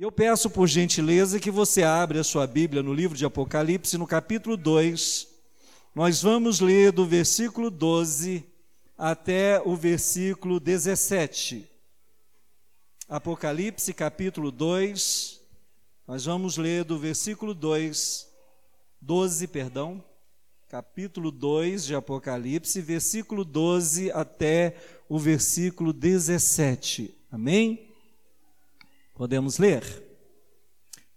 Eu peço por gentileza que você abra a sua Bíblia no livro de Apocalipse, no capítulo 2. Nós vamos ler do versículo 12 até o versículo 17. Apocalipse, capítulo 2. Nós vamos ler do versículo 2, 12, perdão, capítulo 2 de Apocalipse, versículo 12 até o versículo 17. Amém? Podemos ler?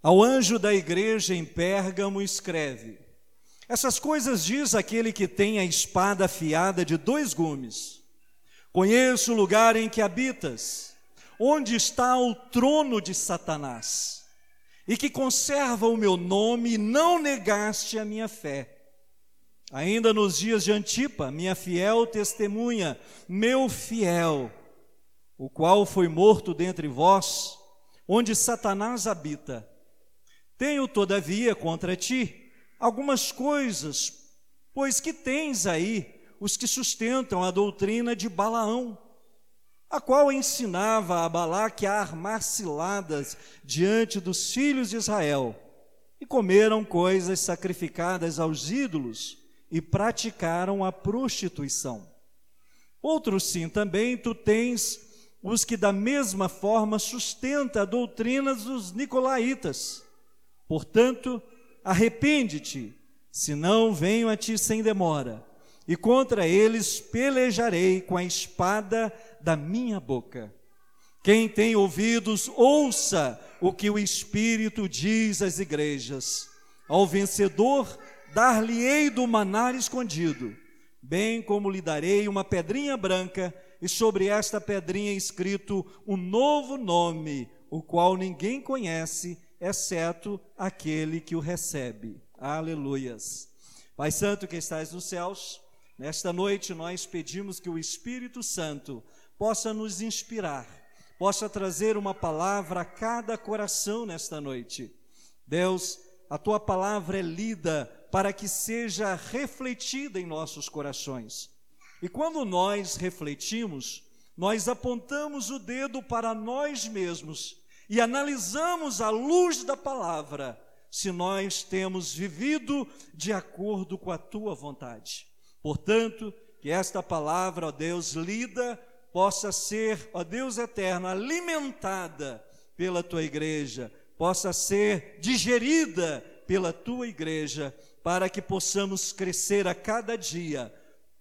Ao anjo da igreja em Pérgamo escreve: Essas coisas diz aquele que tem a espada afiada de dois gumes. Conheço o lugar em que habitas, onde está o trono de Satanás, e que conserva o meu nome e não negaste a minha fé. Ainda nos dias de Antipa, minha fiel testemunha, meu fiel, o qual foi morto dentre vós, onde Satanás habita. Tenho, todavia, contra ti algumas coisas, pois que tens aí os que sustentam a doutrina de Balaão, a qual ensinava a Balaque a armar ciladas diante dos filhos de Israel, e comeram coisas sacrificadas aos ídolos e praticaram a prostituição. Outros sim também tu tens os que da mesma forma sustenta a doutrina dos nicolaítas. Portanto, arrepende-te, senão venho a ti sem demora, e contra eles pelejarei com a espada da minha boca. Quem tem ouvidos, ouça o que o Espírito diz às igrejas. Ao vencedor, dar-lhe-ei do manar escondido, bem como lhe darei uma pedrinha branca e sobre esta pedrinha escrito um novo nome, o qual ninguém conhece, exceto aquele que o recebe. Aleluias. Pai Santo que estás nos céus, nesta noite nós pedimos que o Espírito Santo possa nos inspirar, possa trazer uma palavra a cada coração nesta noite. Deus, a tua palavra é lida para que seja refletida em nossos corações. E quando nós refletimos, nós apontamos o dedo para nós mesmos e analisamos à luz da palavra se nós temos vivido de acordo com a tua vontade. Portanto, que esta palavra, ó Deus, lida, possa ser, ó Deus eterno, alimentada pela tua igreja, possa ser digerida pela tua igreja, para que possamos crescer a cada dia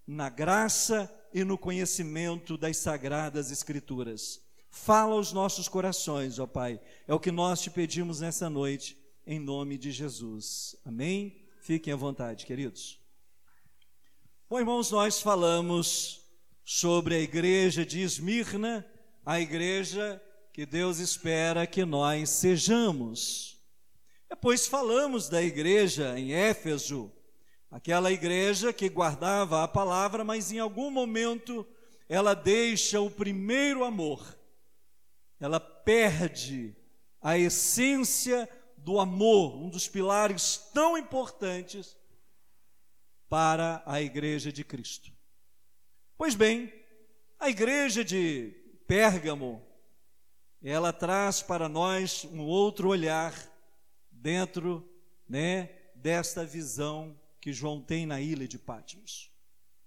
na graça e no conhecimento das sagradas Escrituras. Fala aos nossos corações, ó Pai. É o que nós te pedimos nessa noite, em nome de Jesus. Amém? Fiquem à vontade, queridos. Bom, irmãos, nós falamos sobre a igreja de Esmirna, a igreja que Deus espera que nós sejamos. Depois falamos da igreja em Éfeso, Aquela igreja que guardava a palavra, mas em algum momento ela deixa o primeiro amor, ela perde a essência do amor, um dos pilares tão importantes para a igreja de Cristo. Pois bem, a igreja de Pérgamo, ela traz para nós um outro olhar dentro, né, desta visão que João tem na ilha de Patmos.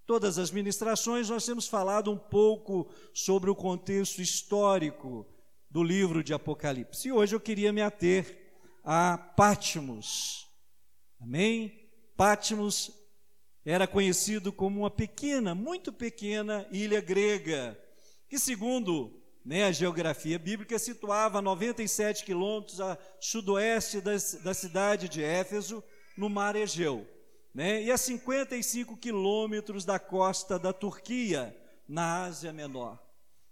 Todas as ministrações nós temos falado um pouco sobre o contexto histórico do livro de Apocalipse. E hoje eu queria me ater a Patmos. Amém? Patmos era conhecido como uma pequena, muito pequena ilha grega, que segundo né, a geografia bíblica situava a 97 quilômetros a sudoeste da, da cidade de Éfeso, no mar Egeu né? e a 55 quilômetros da costa da Turquia, na Ásia Menor.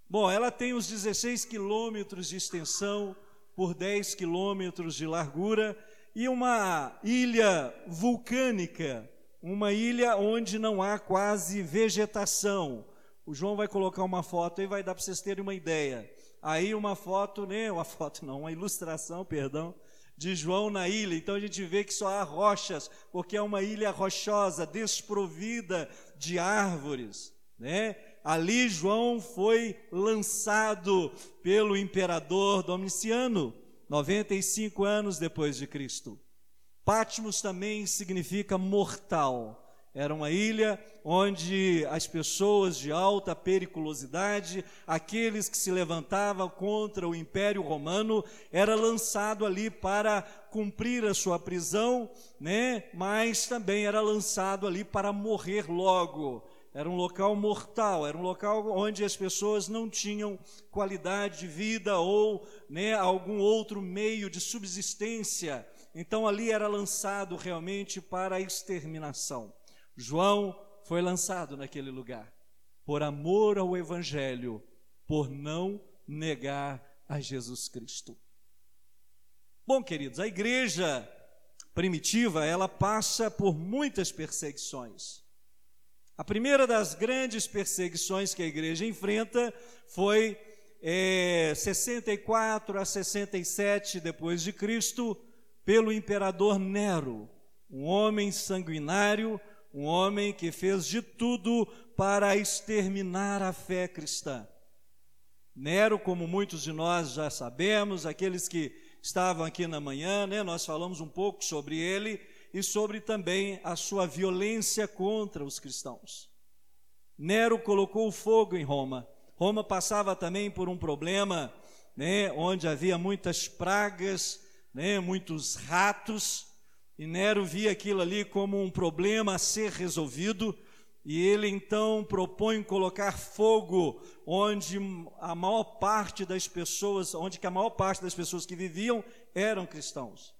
Bom, ela tem os 16 quilômetros de extensão por 10 quilômetros de largura e uma ilha vulcânica, uma ilha onde não há quase vegetação. O João vai colocar uma foto e vai dar para vocês terem uma ideia. Aí uma foto, né? Uma foto não, uma ilustração, perdão, de João na ilha. Então a gente vê que só há rochas, porque é uma ilha rochosa, desprovida de árvores, né? Ali João foi lançado pelo imperador Domiciano 95 anos depois de Cristo. Patmos também significa mortal. Era uma ilha onde as pessoas de alta periculosidade, aqueles que se levantavam contra o Império Romano, era lançado ali para cumprir a sua prisão, né? Mas também era lançado ali para morrer logo. Era um local mortal, era um local onde as pessoas não tinham qualidade de vida ou né, algum outro meio de subsistência. Então ali era lançado realmente para a exterminação. João foi lançado naquele lugar por amor ao Evangelho, por não negar a Jesus Cristo. Bom, queridos, a igreja primitiva ela passa por muitas perseguições. A primeira das grandes perseguições que a igreja enfrenta foi é, 64 a 67 depois de Cristo pelo imperador Nero, um homem sanguinário um homem que fez de tudo para exterminar a fé cristã. Nero, como muitos de nós já sabemos, aqueles que estavam aqui na manhã, né, nós falamos um pouco sobre ele e sobre também a sua violência contra os cristãos. Nero colocou fogo em Roma. Roma passava também por um problema, né, onde havia muitas pragas, né, muitos ratos, e Nero via aquilo ali como um problema a ser resolvido, e ele então propõe colocar fogo onde a maior parte das pessoas, onde que a maior parte das pessoas que viviam eram cristãos.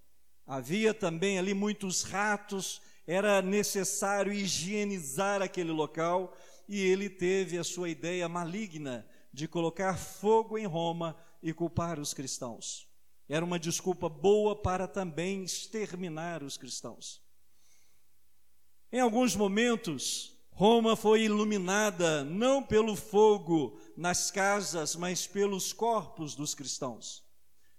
Havia também ali muitos ratos, era necessário higienizar aquele local, e ele teve a sua ideia maligna de colocar fogo em Roma e culpar os cristãos. Era uma desculpa boa para também exterminar os cristãos. Em alguns momentos, Roma foi iluminada não pelo fogo nas casas, mas pelos corpos dos cristãos.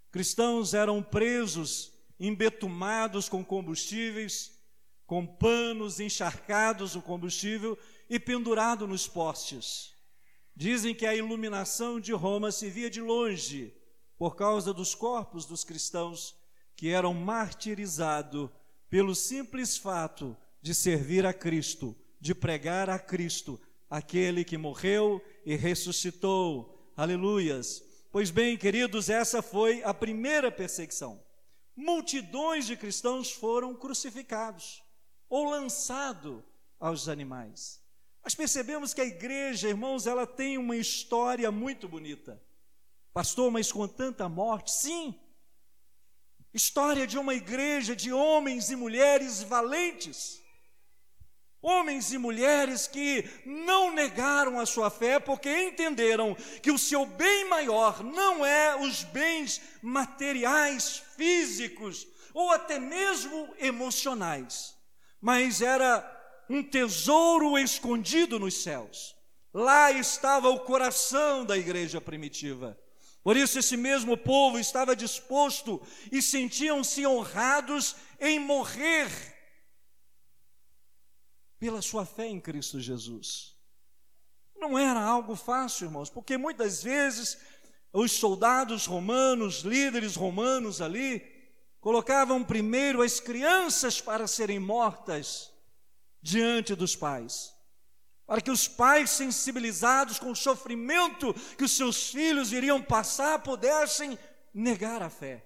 Cristãos eram presos, embetumados com combustíveis, com panos encharcados no combustível e pendurado nos postes. Dizem que a iluminação de Roma se via de longe por causa dos corpos dos cristãos que eram martirizados pelo simples fato de servir a Cristo, de pregar a Cristo, aquele que morreu e ressuscitou. Aleluias. Pois bem, queridos, essa foi a primeira perseguição. Multidões de cristãos foram crucificados ou lançados aos animais. Mas percebemos que a igreja, irmãos, ela tem uma história muito bonita. Pastor, mas com tanta morte? Sim. História de uma igreja de homens e mulheres valentes. Homens e mulheres que não negaram a sua fé porque entenderam que o seu bem maior não é os bens materiais, físicos ou até mesmo emocionais, mas era um tesouro escondido nos céus. Lá estava o coração da igreja primitiva. Por isso, esse mesmo povo estava disposto e sentiam-se honrados em morrer pela sua fé em Cristo Jesus. Não era algo fácil, irmãos, porque muitas vezes os soldados romanos, líderes romanos ali, colocavam primeiro as crianças para serem mortas diante dos pais para que os pais, sensibilizados com o sofrimento que os seus filhos iriam passar, pudessem negar a fé.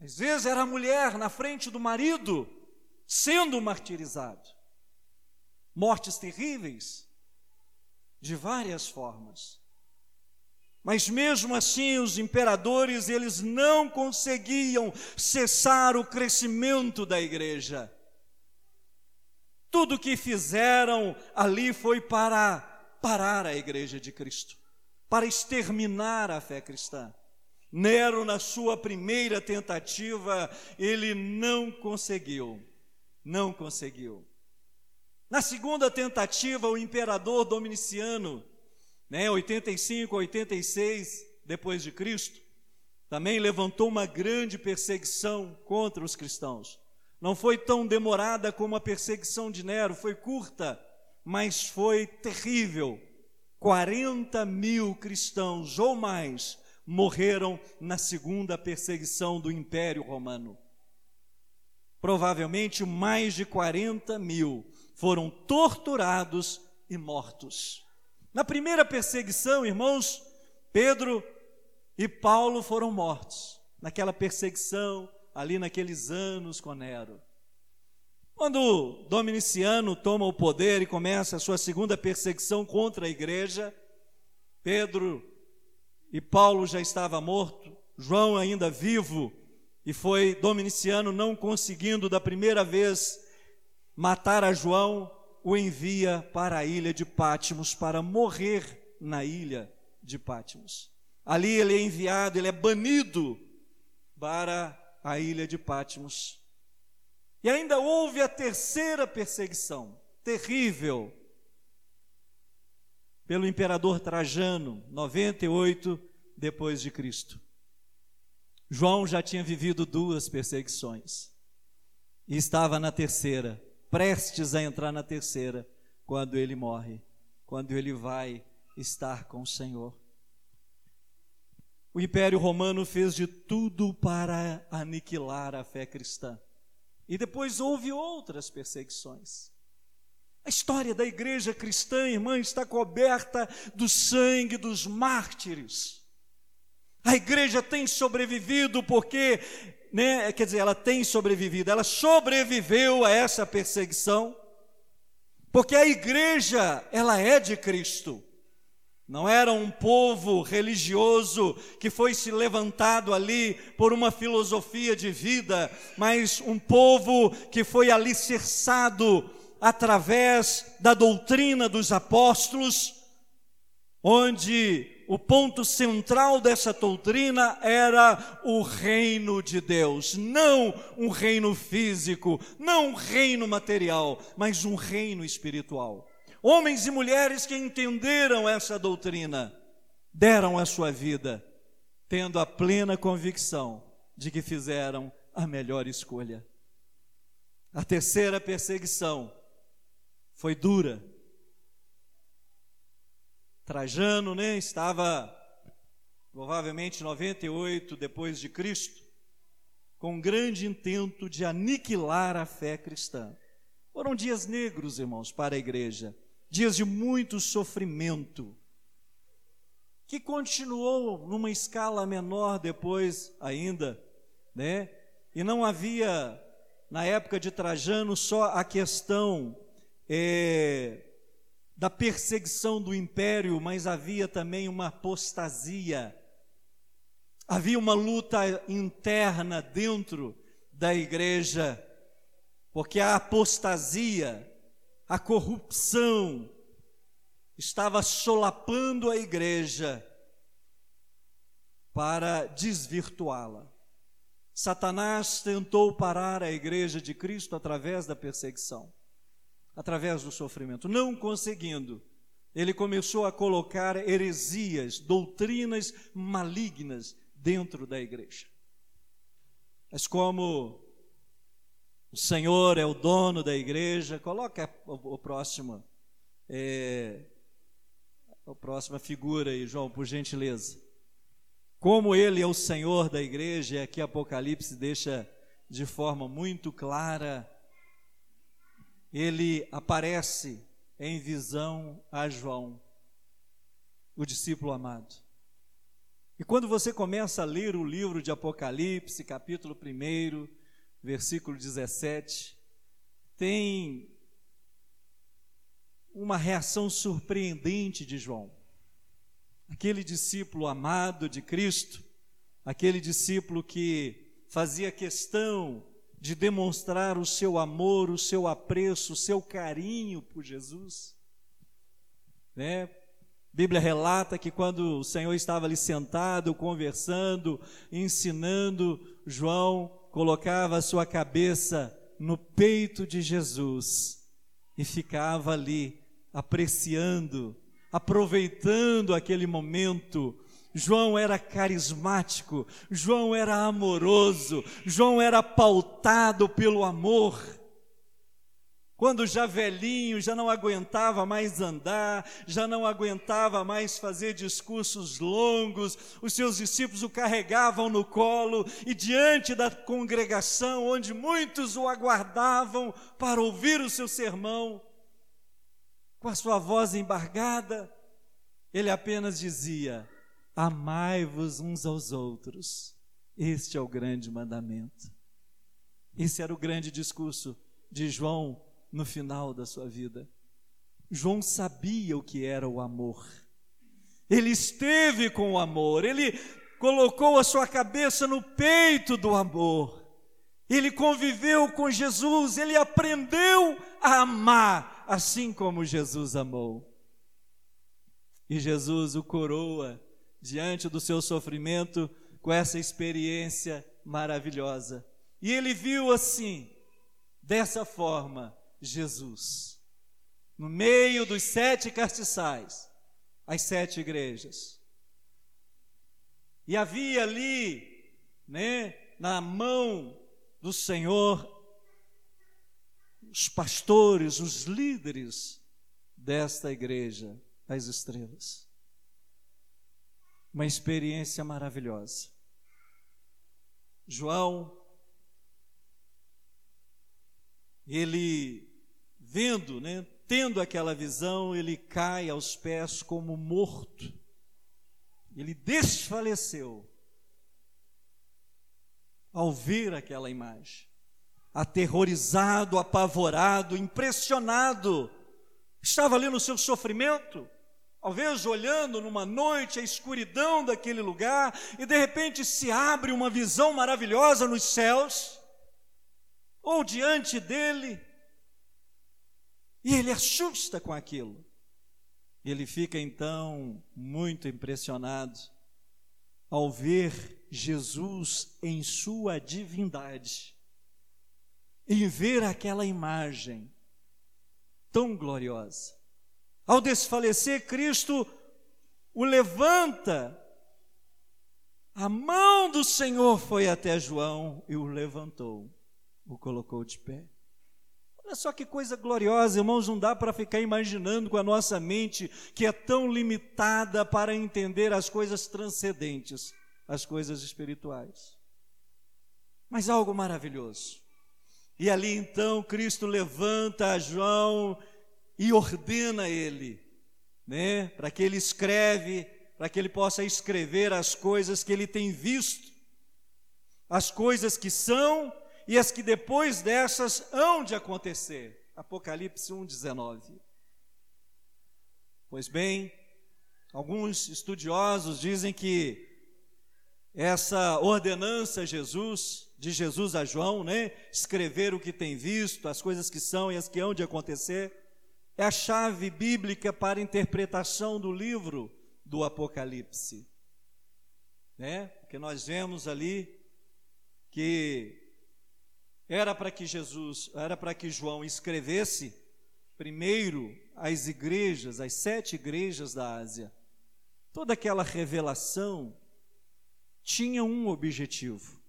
Às vezes era a mulher na frente do marido sendo martirizado. Mortes terríveis, de várias formas. Mas mesmo assim, os imperadores, eles não conseguiam cessar o crescimento da igreja. Tudo que fizeram ali foi para parar a igreja de Cristo, para exterminar a fé cristã. Nero, na sua primeira tentativa, ele não conseguiu. Não conseguiu. Na segunda tentativa, o imperador Dominiciano, né, 85, 86 depois de Cristo, também levantou uma grande perseguição contra os cristãos. Não foi tão demorada como a perseguição de Nero, foi curta, mas foi terrível. 40 mil cristãos ou mais morreram na segunda perseguição do Império Romano. Provavelmente mais de 40 mil foram torturados e mortos. Na primeira perseguição, irmãos, Pedro e Paulo foram mortos. Naquela perseguição, ali naqueles anos com Nero. Quando Dominiciano toma o poder e começa a sua segunda perseguição contra a igreja, Pedro e Paulo já estava morto, João ainda vivo, e foi Dominiciano não conseguindo da primeira vez matar a João, o envia para a ilha de Pátimos para morrer na ilha de Pátimos. Ali ele é enviado, ele é banido para a ilha de Pátimos. E ainda houve a terceira perseguição, terrível, pelo imperador Trajano, 98 depois de Cristo. João já tinha vivido duas perseguições e estava na terceira, prestes a entrar na terceira, quando ele morre, quando ele vai estar com o Senhor. O Império Romano fez de tudo para aniquilar a fé cristã. E depois houve outras perseguições. A história da igreja cristã, irmã, está coberta do sangue dos mártires. A igreja tem sobrevivido porque, né, quer dizer, ela tem sobrevivido, ela sobreviveu a essa perseguição, porque a igreja, ela é de Cristo. Não era um povo religioso que foi se levantado ali por uma filosofia de vida, mas um povo que foi alicerçado através da doutrina dos apóstolos, onde o ponto central dessa doutrina era o reino de Deus, não um reino físico, não um reino material, mas um reino espiritual. Homens e mulheres que entenderam essa doutrina deram a sua vida, tendo a plena convicção de que fizeram a melhor escolha. A terceira perseguição foi dura. Trajano, né, estava provavelmente 98 depois de Cristo, com grande intento de aniquilar a fé cristã. Foram dias negros, irmãos, para a igreja dias de muito sofrimento, que continuou numa escala menor depois ainda, né? E não havia, na época de Trajano, só a questão é, da perseguição do império, mas havia também uma apostasia, havia uma luta interna dentro da igreja, porque a apostasia, a corrupção estava solapando a igreja para desvirtuá-la. Satanás tentou parar a igreja de Cristo através da perseguição, através do sofrimento, não conseguindo. Ele começou a colocar heresias, doutrinas malignas dentro da igreja. Mas como o Senhor é o dono da igreja. Coloca o, próximo, é, a próxima figura aí, João, por gentileza. Como Ele é o Senhor da igreja, e aqui Apocalipse deixa de forma muito clara. Ele aparece em visão a João, o discípulo amado. E quando você começa a ler o livro de Apocalipse, capítulo 1, versículo 17, tem uma reação surpreendente de João. Aquele discípulo amado de Cristo, aquele discípulo que fazia questão de demonstrar o seu amor, o seu apreço, o seu carinho por Jesus. Né? Bíblia relata que quando o Senhor estava ali sentado, conversando, ensinando, João colocava a sua cabeça no peito de Jesus e ficava ali apreciando, aproveitando aquele momento. João era carismático, João era amoroso, João era pautado pelo amor. Quando já velhinho, já não aguentava mais andar, já não aguentava mais fazer discursos longos, os seus discípulos o carregavam no colo e diante da congregação, onde muitos o aguardavam para ouvir o seu sermão, com a sua voz embargada, ele apenas dizia: Amai-vos uns aos outros. Este é o grande mandamento. Esse era o grande discurso de João no final da sua vida. João sabia o que era o amor. Ele esteve com o amor, ele colocou a sua cabeça no peito do amor. Ele conviveu com Jesus, ele aprendeu a amar assim como Jesus amou. E Jesus o coroa diante do seu sofrimento com essa experiência maravilhosa. E ele viu assim, dessa forma, Jesus. No meio dos sete castiçais, as sete igrejas. E havia ali, né, na mão do Senhor, os pastores, os líderes desta igreja, as estrelas. Uma experiência maravilhosa. João, ele vendo, né, tendo aquela visão, ele cai aos pés como morto. Ele desfaleceu ao ver aquela imagem. Aterrorizado, apavorado, impressionado. Estava ali no seu sofrimento, talvez olhando numa noite a escuridão daquele lugar, e de repente se abre uma visão maravilhosa nos céus, ou diante dele, e ele assusta com aquilo. Ele fica então muito impressionado ao ver Jesus em sua divindade, em ver aquela imagem tão gloriosa. Ao desfalecer, Cristo o levanta. A mão do Senhor foi até João e o levantou, o colocou de pé. Olha só que coisa gloriosa, irmãos, não dá para ficar imaginando com a nossa mente que é tão limitada para entender as coisas transcendentes, as coisas espirituais. Mas algo maravilhoso. E ali então Cristo levanta João e ordena ele, né, para que ele escreve, para que ele possa escrever as coisas que ele tem visto, as coisas que são e as que depois dessas hão de acontecer. Apocalipse 1:19. Pois bem, alguns estudiosos dizem que essa ordenança Jesus, de Jesus a João, né, escrever o que tem visto, as coisas que são e as que hão de acontecer, é a chave bíblica para a interpretação do livro do Apocalipse. Né? Porque nós vemos ali que era para que Jesus, era para que João escrevesse primeiro as igrejas, as sete igrejas da Ásia. Toda aquela revelação tinha um objetivo.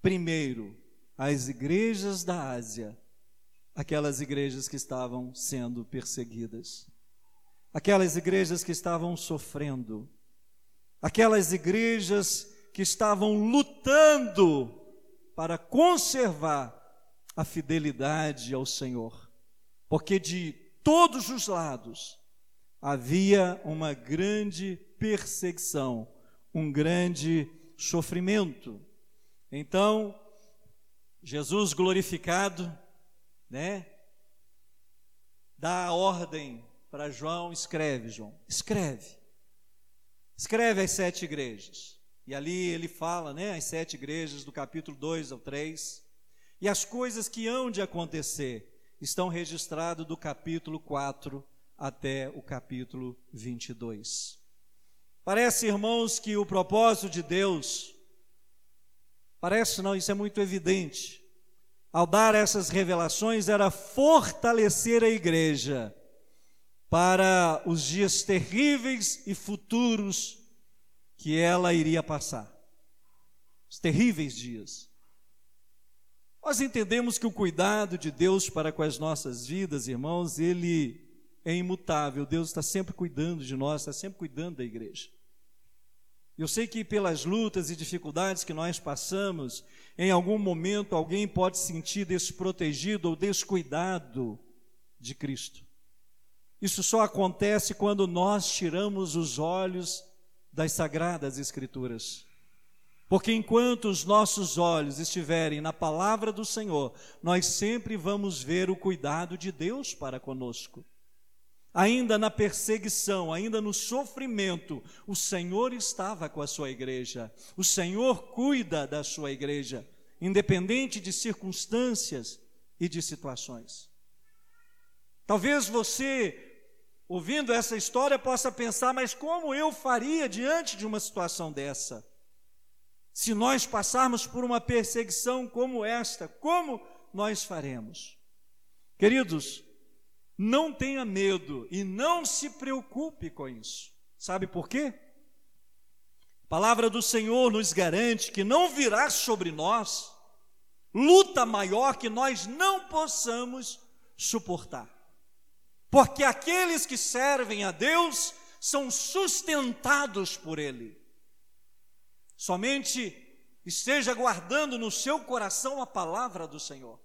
Primeiro, as igrejas da Ásia, aquelas igrejas que estavam sendo perseguidas, aquelas igrejas que estavam sofrendo, aquelas igrejas que estavam lutando para conservar a fidelidade ao Senhor, porque de todos os lados havia uma grande perseguição, um grande sofrimento. Então, Jesus glorificado, né? Dá a ordem para João, escreve, João, escreve. Escreve as sete igrejas. E ali ele fala, né, as sete igrejas do capítulo 2 ao 3. E as coisas que hão de acontecer estão registradas do capítulo 4 até o capítulo 22. Parece, irmãos, que o propósito de Deus, parece não, isso é muito evidente, ao dar essas revelações era fortalecer a igreja para os dias terríveis e futuros que ela iria passar. Os terríveis dias. Nós entendemos que o cuidado de Deus para com as nossas vidas, irmãos, ele é imutável. Deus está sempre cuidando de nós, está sempre cuidando da igreja. Eu sei que pelas lutas e dificuldades que nós passamos, em algum momento alguém pode se sentir desprotegido ou descuidado de Cristo. Isso só acontece quando nós tiramos os olhos das sagradas Escrituras. Porque enquanto os nossos olhos estiverem na palavra do Senhor, nós sempre vamos ver o cuidado de Deus para conosco. Ainda na perseguição, ainda no sofrimento, o Senhor estava com a sua igreja. O Senhor cuida da sua igreja, independente de circunstâncias e de situações. Talvez você, ouvindo essa história, possa pensar, mas como eu faria diante de uma situação dessa? Se nós passarmos por uma perseguição como esta, como nós faremos? Queridos, não tenha medo e não se preocupe com isso. Sabe por quê? A palavra do Senhor nos garante que não virá sobre nós luta maior que nós não possamos suportar. Porque aqueles que servem a Deus são sustentados por Ele. Somente esteja guardando no seu coração a palavra do Senhor.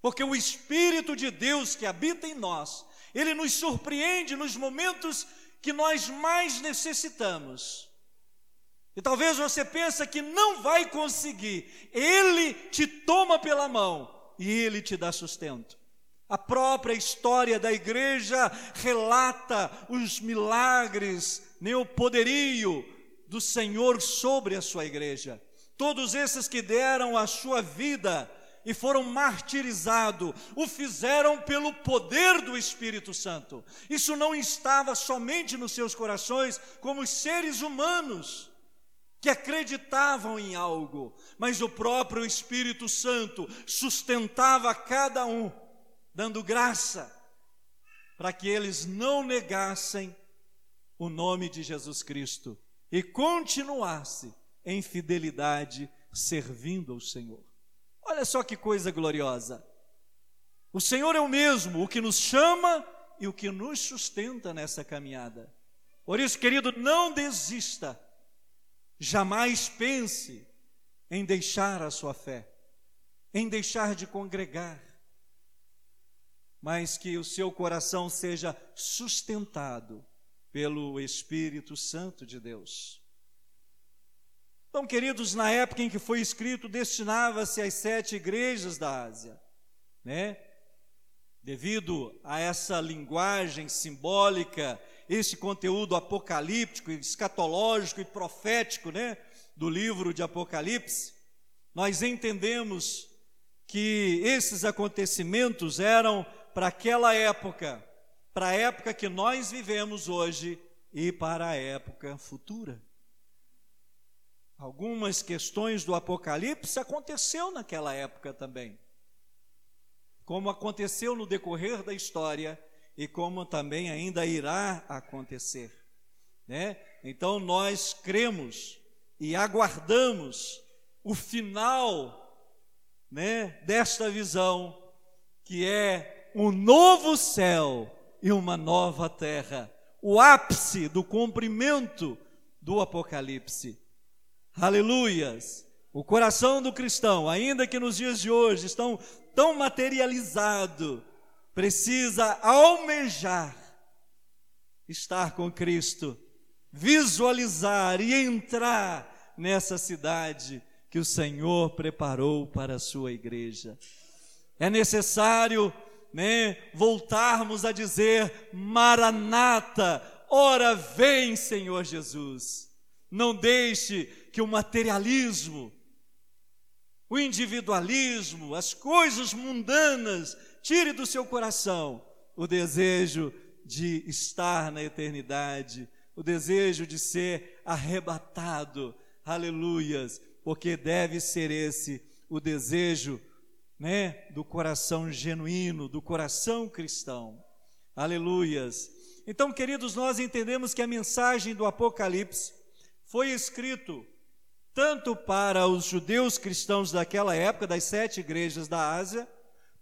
Porque o Espírito de Deus que habita em nós, ele nos surpreende nos momentos que nós mais necessitamos. E talvez você pense que não vai conseguir. Ele te toma pela mão e ele te dá sustento. A própria história da igreja relata os milagres, nem o poderio do Senhor sobre a sua igreja. Todos esses que deram a sua vida e foram martirizados, o fizeram pelo poder do Espírito Santo. Isso não estava somente nos seus corações, como os seres humanos que acreditavam em algo, mas o próprio Espírito Santo sustentava cada um, dando graça para que eles não negassem o nome de Jesus Cristo e continuasse em fidelidade servindo ao Senhor. Olha só que coisa gloriosa. O Senhor é o mesmo, o que nos chama e o que nos sustenta nessa caminhada. Por isso, querido, não desista. Jamais pense em deixar a sua fé, em deixar de congregar, mas que o seu coração seja sustentado pelo Espírito Santo de Deus. Então, queridos, na época em que foi escrito, destinava-se às sete igrejas da Ásia, né? Devido a essa linguagem simbólica, esse conteúdo apocalíptico, escatológico e profético, né, do livro de Apocalipse, nós entendemos que esses acontecimentos eram para aquela época para a época que nós vivemos hoje e para a época futura. Algumas questões do Apocalipse aconteceu naquela época também. Como aconteceu no decorrer da história e como também ainda irá acontecer, né? Então nós cremos e aguardamos o final, né, desta visão que é um novo céu e uma nova terra. O ápice do cumprimento do Apocalipse. Aleluias! O coração do cristão, ainda que nos dias de hoje estão tão materializado, precisa almejar estar com Cristo, visualizar e entrar nessa cidade que o Senhor preparou para a sua igreja. É necessário né, voltarmos a dizer: Maranata, ora vem, Senhor Jesus. Não deixe que o materialismo, o individualismo, as coisas mundanas, tire do seu coração o desejo de estar na eternidade, o desejo de ser arrebatado. Aleluias, porque deve ser esse o desejo né, do coração genuíno, do coração cristão. Aleluias. Então, queridos, nós entendemos que a mensagem do Apocalipse foi escrito tanto para os judeus cristãos daquela época, das sete igrejas da Ásia,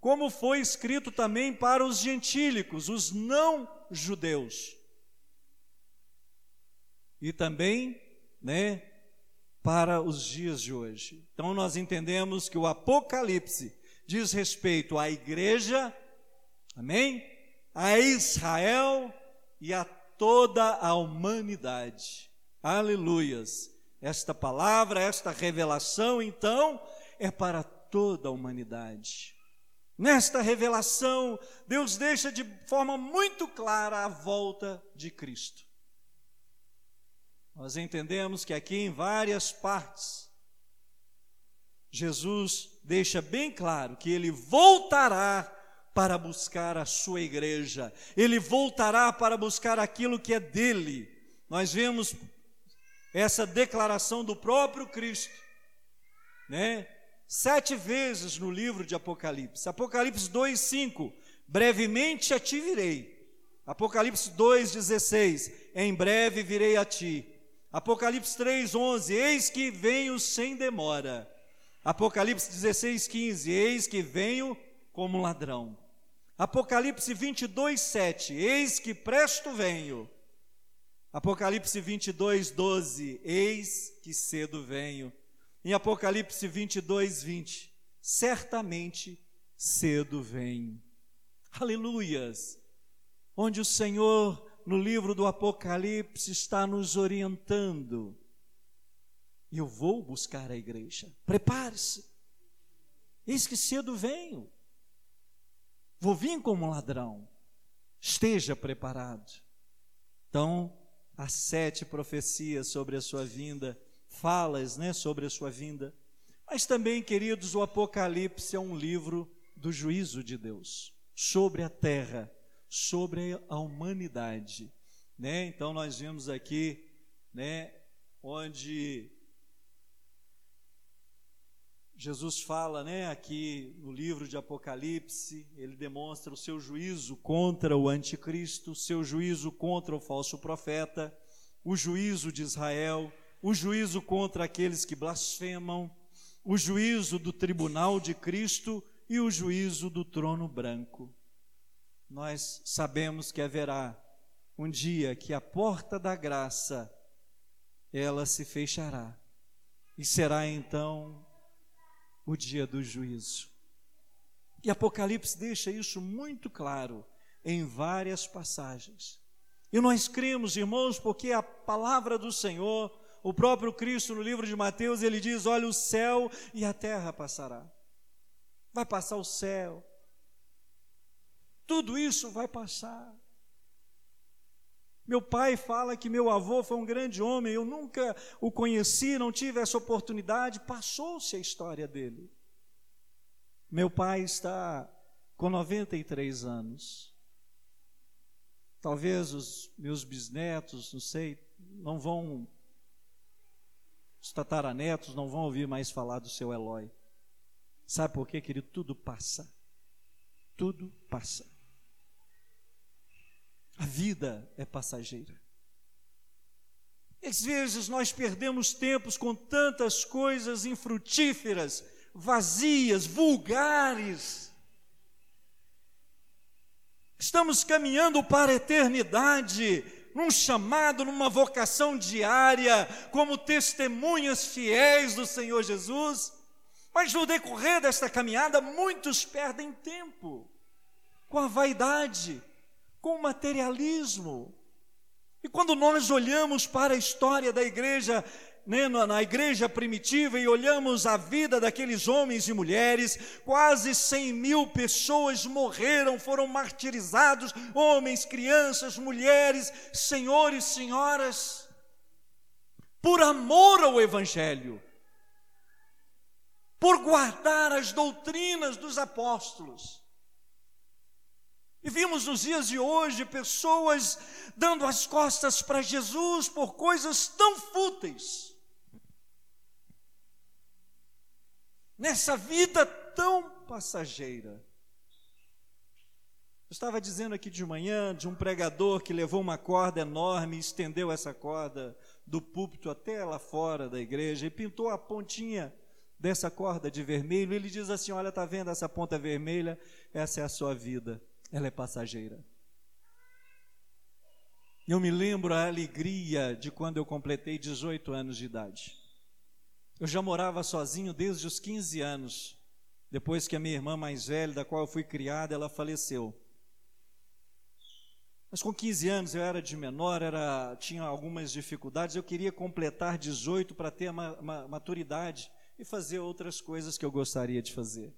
como foi escrito também para os gentílicos, os não judeus. E também, né, para os dias de hoje. Então nós entendemos que o Apocalipse diz respeito à igreja, amém? A Israel e a toda a humanidade. Aleluias. Esta palavra, esta revelação, então, é para toda a humanidade. Nesta revelação, Deus deixa de forma muito clara a volta de Cristo. Nós entendemos que aqui em várias partes, Jesus deixa bem claro que ele voltará para buscar a sua igreja, ele voltará para buscar aquilo que é dele. Nós vemos essa declaração do próprio Cristo, né? Sete vezes no livro de Apocalipse. Apocalipse 2, 5. Brevemente a ti virei. Apocalipse 2, 16. Em breve virei a ti. Apocalipse 3, 11. Eis que venho sem demora. Apocalipse 16, 15. Eis que venho como ladrão. Apocalipse 22, 7. Eis que presto venho. Apocalipse 22, 12. Eis que cedo venho. Em Apocalipse 22, 20. Certamente cedo venho. Aleluias! Onde o Senhor, no livro do Apocalipse, está nos orientando. Eu vou buscar a igreja. Prepare-se. Eis que cedo venho. Vou vir como ladrão. Esteja preparado. Então, as sete profecias sobre a sua vinda, falas né, sobre a sua vinda. Mas também, queridos, o Apocalipse é um livro do juízo de Deus sobre a terra, sobre a humanidade. Né? Então, nós vimos aqui né, onde Jesus fala, né, aqui no livro de Apocalipse, ele demonstra o seu juízo contra o anticristo, seu juízo contra o falso profeta, o juízo de Israel, o juízo contra aqueles que blasfemam, o juízo do tribunal de Cristo e o juízo do trono branco. Nós sabemos que haverá um dia que a porta da graça ela se fechará e será então o dia do juízo. E Apocalipse deixa isso muito claro em várias passagens. E nós cremos, irmãos, porque a palavra do Senhor, o próprio Cristo no livro de Mateus, ele diz: Olha, o céu e a terra passará. Vai passar o céu. Tudo isso vai passar. Meu pai fala que meu avô foi um grande homem, eu nunca o conheci, não tive essa oportunidade, passou-se a história dele. Meu pai está com 93 anos. Talvez os meus bisnetos, não sei, não vão, os tataranetos não vão ouvir mais falar do seu Eloy. Sabe por quê, querido? Tudo passa. Tudo passa. A vida é passageira. Às vezes nós perdemos tempos com tantas coisas infrutíferas, vazias, vulgares. Estamos caminhando para a eternidade, num chamado, numa vocação diária, como testemunhas fiéis do Senhor Jesus. Mas no decorrer desta caminhada, muitos perdem tempo com a vaidade, com o materialismo. E quando nós olhamos para a história da igreja, né, na igreja primitiva, e olhamos a vida daqueles homens e mulheres, quase 100 mil pessoas morreram, foram martirizados homens, crianças, mulheres, senhores, senhoras por amor ao Evangelho, por guardar as doutrinas dos apóstolos. E vimos nos dias de hoje pessoas dando as costas para Jesus por coisas tão fúteis. Nessa vida tão passageira. Eu estava dizendo aqui de manhã de um pregador que levou uma corda enorme e estendeu essa corda do púlpito até lá fora da igreja e pintou a pontinha dessa corda de vermelho. Ele diz assim: Olha, está vendo essa ponta vermelha? Essa é a sua vida, ela é passageira. Eu me lembro a alegria de quando eu completei 18 anos de idade. Eu já morava sozinho desde os 15 anos, depois que a minha irmã mais velha, da qual eu fui criada, ela faleceu. Mas com 15 anos eu era de menor, era, tinha algumas dificuldades, eu queria completar 18 para ter uma, uma maturidade e fazer outras coisas que eu gostaria de fazer.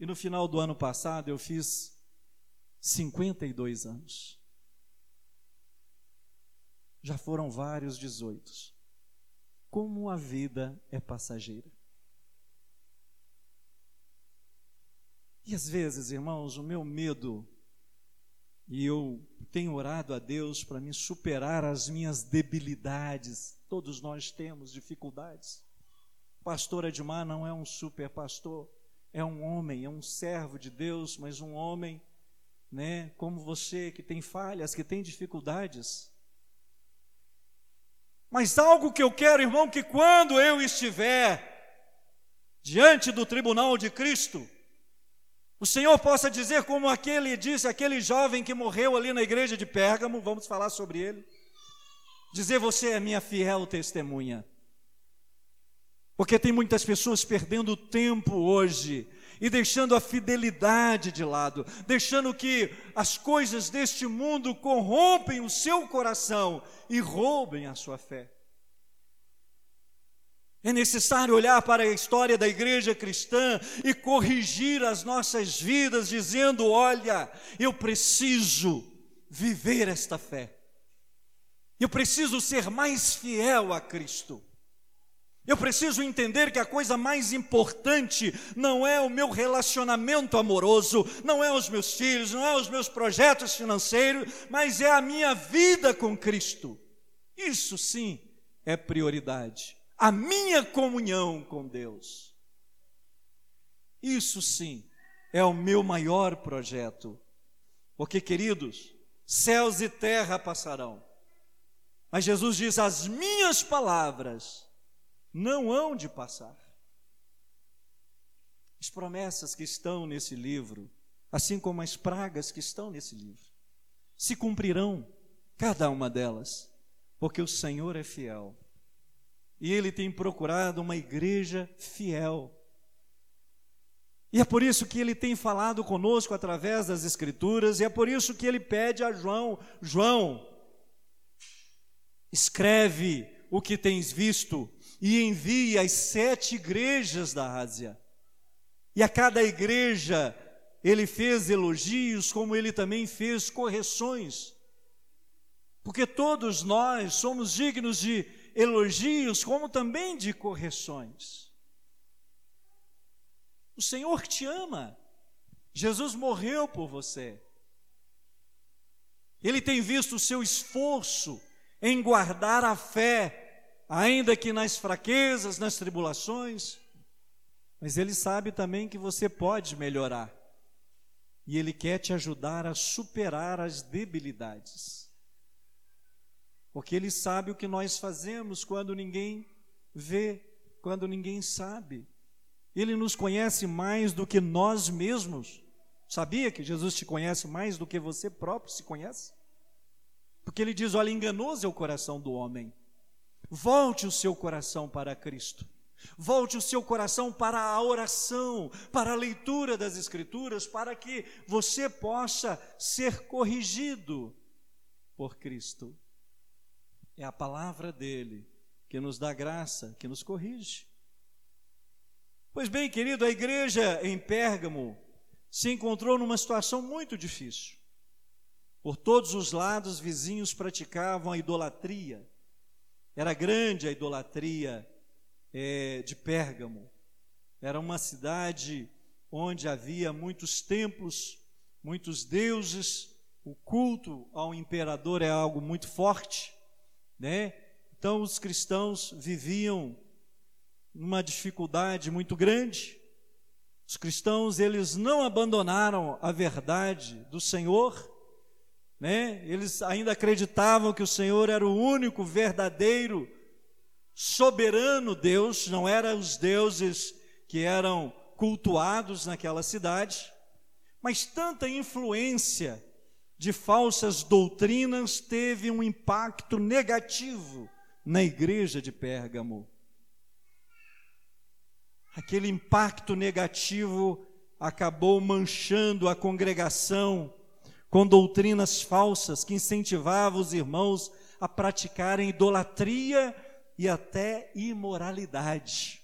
E no final do ano passado eu fiz 52 anos. Já foram vários 18. Como a vida é passageira. E às vezes, irmãos, o meu medo, e eu tenho orado a Deus para me superar as minhas debilidades, todos nós temos dificuldades. Pastor Edmar não é um super pastor, é um homem, é um servo de Deus, mas um homem, né, como você, que tem falhas, que tem dificuldades. Mas algo que eu quero, irmão, que quando eu estiver diante do tribunal de Cristo, o Senhor possa dizer, como aquele disse, aquele jovem que morreu ali na igreja de Pérgamo, vamos falar sobre ele. Dizer, você é minha fiel testemunha. Porque tem muitas pessoas perdendo tempo hoje e deixando a fidelidade de lado, deixando que as coisas deste mundo corrompem o seu coração e roubem a sua fé. É necessário olhar para a história da igreja cristã e corrigir as nossas vidas, dizendo: olha, eu preciso viver esta fé, eu preciso ser mais fiel a Cristo. Eu preciso entender que a coisa mais importante não é o meu relacionamento amoroso, não é os meus filhos, não é os meus projetos financeiros, mas é a minha vida com Cristo. Isso sim é prioridade a minha comunhão com Deus. Isso sim é o meu maior projeto. Porque, queridos, céus e terra passarão. Mas Jesus diz: as minhas palavras não hão de passar. As promessas que estão nesse livro, assim como as pragas que estão nesse livro, se cumprirão, cada uma delas, porque o Senhor é fiel e ele tem procurado uma igreja fiel. E é por isso que ele tem falado conosco através das Escrituras, e é por isso que ele pede a João: João, escreve o que tens visto e envie às sete igrejas da Ásia. E a cada igreja ele fez elogios, como ele também fez correções. Porque todos nós somos dignos de elogios, como também de correções. O Senhor te ama. Jesus morreu por você. Ele tem visto o seu esforço em guardar a fé, ainda que nas fraquezas, nas tribulações. Mas Ele sabe também que você pode melhorar. E Ele quer te ajudar a superar as debilidades porque Ele sabe o que nós fazemos quando ninguém vê, quando ninguém sabe. Ele nos conhece mais do que nós mesmos. Sabia que Jesus te conhece mais do que você próprio se conhece? Porque ele diz: Olha, enganoso é o coração do homem. Volte o seu coração para Cristo. Volte o seu coração para a oração, para a leitura das Escrituras, para que você possa ser corrigido por Cristo. É a palavra dele que nos dá graça, que nos corrige. Pois bem, querido, a igreja em Pérgamo se encontrou numa situação muito difícil. Por todos os lados, vizinhos praticavam a idolatria. Era grande a idolatria é, de Pérgamo. Era uma cidade onde havia muitos templos, muitos deuses. O culto ao imperador é algo muito forte né? Então os cristãos viviam uma dificuldade muito grande. Os cristãos, eles não abandonaram a verdade do Senhor, né? Eles ainda acreditavam que o Senhor era o único verdadeiro soberano Deus, não eram os deuses que eram cultuados naquela cidade, mas tanta influência de falsas doutrinas teve um impacto negativo na igreja de Pérgamo. Aquele impacto negativo acabou manchando a congregação com doutrinas falsas que incentivavam os irmãos a praticarem idolatria e até imoralidade.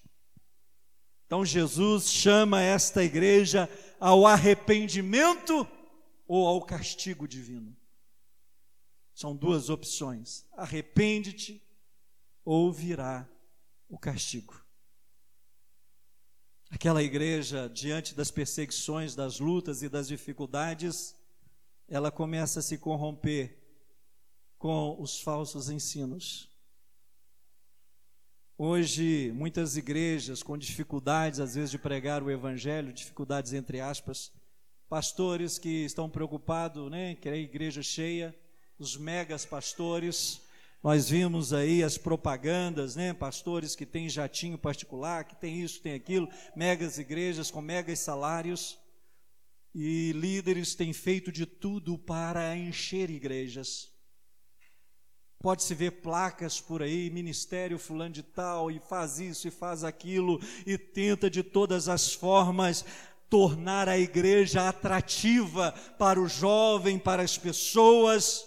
Então Jesus chama esta igreja ao arrependimento ou ao castigo divino. São duas opções: arrepende-te ou virá o castigo. Aquela igreja, diante das perseguições, das lutas e das dificuldades, ela começa a se corromper com os falsos ensinos. Hoje, muitas igrejas com dificuldades, às vezes, de pregar o evangelho, dificuldades entre aspas, pastores que estão preocupados, né, que a igreja cheia, os megas pastores, nós vimos aí as propagandas, né, pastores que têm jatinho particular, que tem isso, tem aquilo, megas igrejas com megas salários, e líderes têm feito de tudo para encher igrejas. Pode-se ver placas por aí, ministério fulano de tal, e faz isso e faz aquilo, e tenta de todas as formas tornar a igreja atrativa para o jovem, para as pessoas,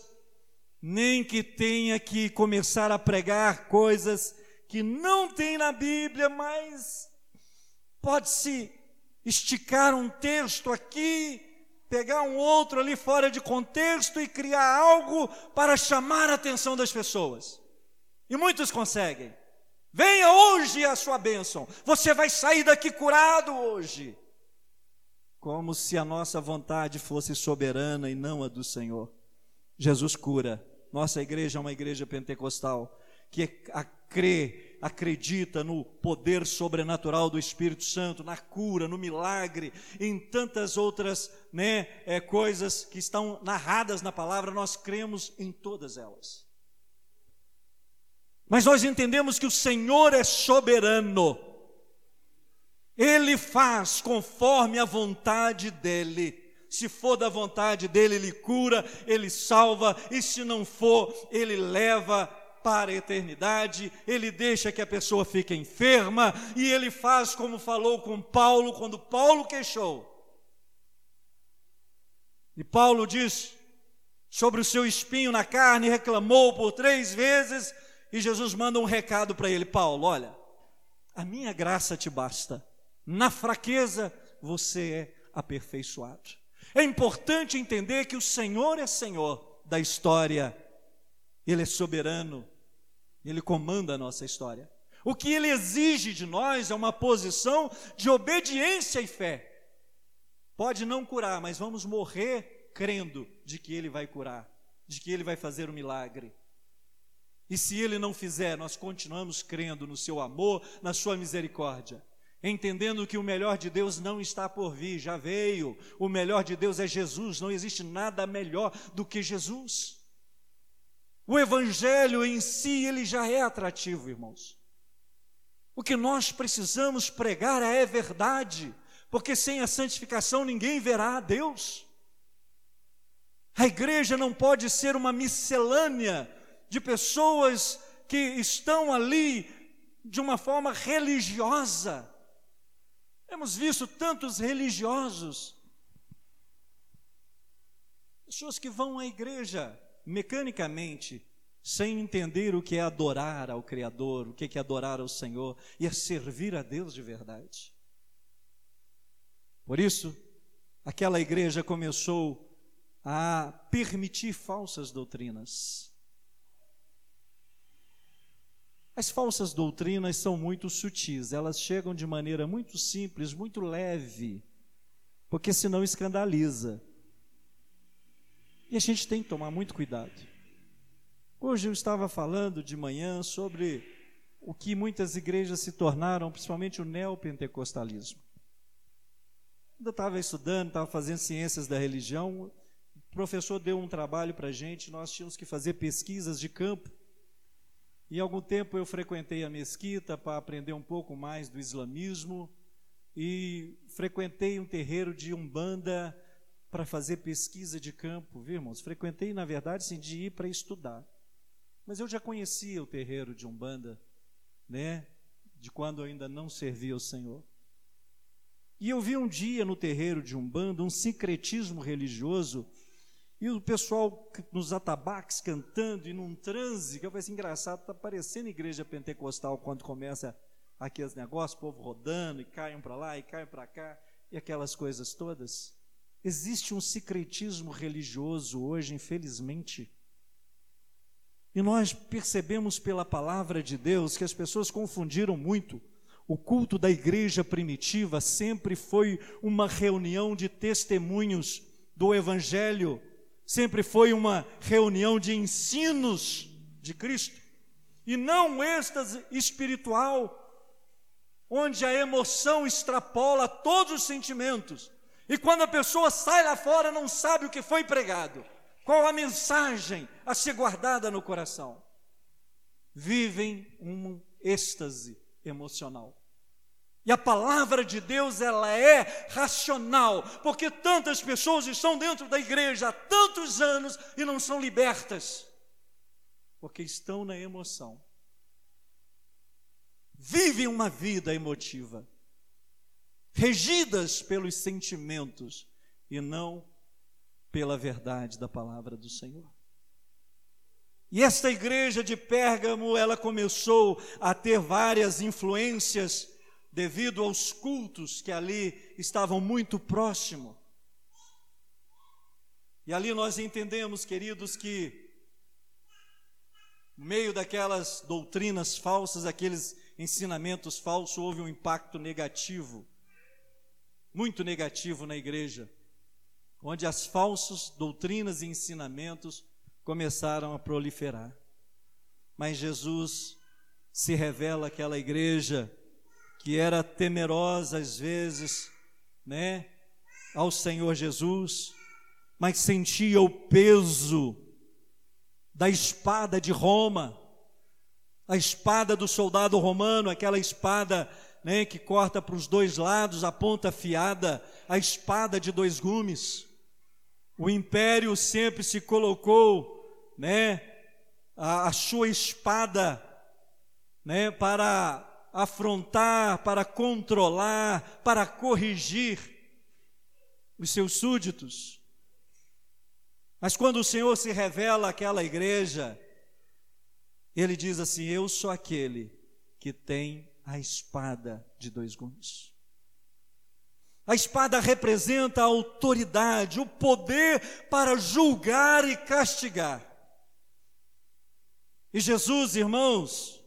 nem que tenha que começar a pregar coisas que não tem na Bíblia, mas pode-se esticar um texto aqui pegar um outro ali fora de contexto e criar algo para chamar a atenção das pessoas. E muitos conseguem. Venha hoje a sua bênção. Você vai sair daqui curado hoje. Como se a nossa vontade fosse soberana e não a do Senhor. Jesus cura. Nossa igreja é uma igreja pentecostal que crê acredita no poder sobrenatural do Espírito Santo, na cura, no milagre, em tantas outras né, é, coisas que estão narradas na palavra, nós cremos em todas elas. Mas nós entendemos que o Senhor é soberano, Ele faz conforme a vontade dEle. Se for da vontade dele, ele cura, ele salva, e se não for, ele leva para a eternidade, ele deixa que a pessoa fique enferma e ele faz como falou com Paulo quando Paulo queixou. E Paulo diz sobre o seu espinho na carne, reclamou por três vezes, e Jesus manda um recado para ele: Paulo, olha, a minha graça te basta, na fraqueza você é aperfeiçoado. É importante entender que o Senhor é Senhor da história ele é soberano, Ele comanda a nossa história. O que Ele exige de nós é uma posição de obediência e fé. Pode não curar, mas vamos morrer crendo de que Ele vai curar, de que Ele vai fazer o um milagre. E se Ele não fizer, nós continuamos crendo no Seu amor, na Sua misericórdia entendendo que o melhor de Deus não está por vir, já veio. O melhor de Deus é Jesus, não existe nada melhor do que Jesus. O evangelho em si, ele já é atrativo, irmãos. O que nós precisamos pregar é verdade, porque sem a santificação ninguém verá a Deus. A igreja não pode ser uma miscelânea de pessoas que estão ali de uma forma religiosa. Temos visto tantos religiosos, pessoas que vão à igreja mecanicamente, sem entender o que é adorar ao Criador, o que é adorar ao Senhor e é servir a Deus de verdade. Por isso, aquela igreja começou a permitir falsas doutrinas. As falsas doutrinas são muito sutis, elas chegam de maneira muito simples, muito leve, porque senão escandaliza. E a gente tem que tomar muito cuidado. Hoje eu estava falando de manhã sobre o que muitas igrejas se tornaram, principalmente o neopentecostalismo. Ainda estava estudando, estava fazendo ciências da religião. O professor deu um trabalho para a gente, nós tínhamos que fazer pesquisas de campo. E algum tempo eu frequentei a mesquita para aprender um pouco mais do islamismo e frequentei um terreiro de umbanda para fazer pesquisa de campo, viu, irmãos? Frequentei, na verdade, sim, de ir para estudar. Mas eu já conhecia o terreiro de Umbanda, né? De quando eu ainda não servia o Senhor. E eu vi um dia no terreiro de Umbanda um sincretismo religioso e o pessoal nos atabaques cantando e num transe, que eu falei assim, engraçado, está parecendo igreja pentecostal quando começa aqueles negócios, povo rodando e caem para lá e caem para cá e aquelas coisas todas. Existe um secretismo religioso hoje, infelizmente. E nós percebemos pela palavra de Deus que as pessoas confundiram muito. O culto da igreja primitiva sempre foi uma reunião de testemunhos do Evangelho, sempre foi uma reunião de ensinos de Cristo, e não êxtase espiritual, onde a emoção extrapola todos os sentimentos e quando a pessoa sai lá fora, não sabe o que foi pregado, qual a mensagem a ser guardada no coração. Vivem um êxtase emocional. E a palavra de Deus, ela é racional, porque tantas pessoas estão dentro da igreja há tantos anos e não são libertas, porque estão na emoção. Vivem uma vida emotiva regidas pelos sentimentos e não pela verdade da palavra do Senhor. E esta igreja de Pérgamo, ela começou a ter várias influências devido aos cultos que ali estavam muito próximos. E ali nós entendemos, queridos, que no meio daquelas doutrinas falsas, aqueles ensinamentos falsos, houve um impacto negativo muito negativo na igreja, onde as falsas doutrinas e ensinamentos começaram a proliferar. Mas Jesus se revela àquela igreja que era temerosa às vezes, né, ao Senhor Jesus, mas sentia o peso da espada de Roma, a espada do soldado romano, aquela espada né, que corta para os dois lados, a ponta afiada, a espada de dois gumes. O império sempre se colocou, né, a, a sua espada, né, para afrontar, para controlar, para corrigir os seus súditos. Mas quando o Senhor se revela àquela igreja, ele diz assim: Eu sou aquele que tem a espada de dois gumes. A espada representa a autoridade, o poder para julgar e castigar. E Jesus, irmãos,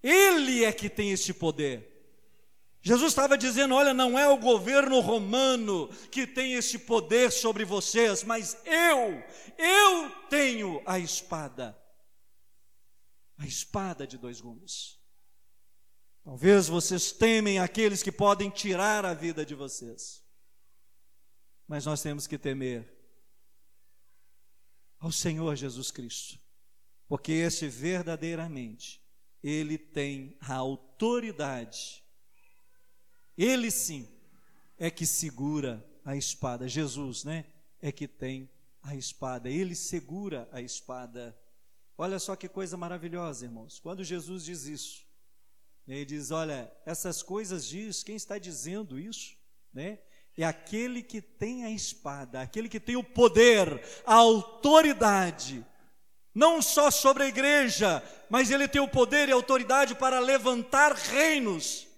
Ele é que tem este poder. Jesus estava dizendo: olha, não é o governo romano que tem esse poder sobre vocês, mas eu, eu tenho a espada. A espada de dois gumes. Talvez vocês temem aqueles que podem tirar a vida de vocês. Mas nós temos que temer ao Senhor Jesus Cristo, porque esse verdadeiramente ele tem a autoridade. Ele sim é que segura a espada. Jesus, né? É que tem a espada. Ele segura a espada. Olha só que coisa maravilhosa, irmãos. Quando Jesus diz isso, ele diz: Olha, essas coisas diz, quem está dizendo isso, né? É aquele que tem a espada, aquele que tem o poder, a autoridade, não só sobre a igreja, mas ele tem o poder e a autoridade para levantar reinos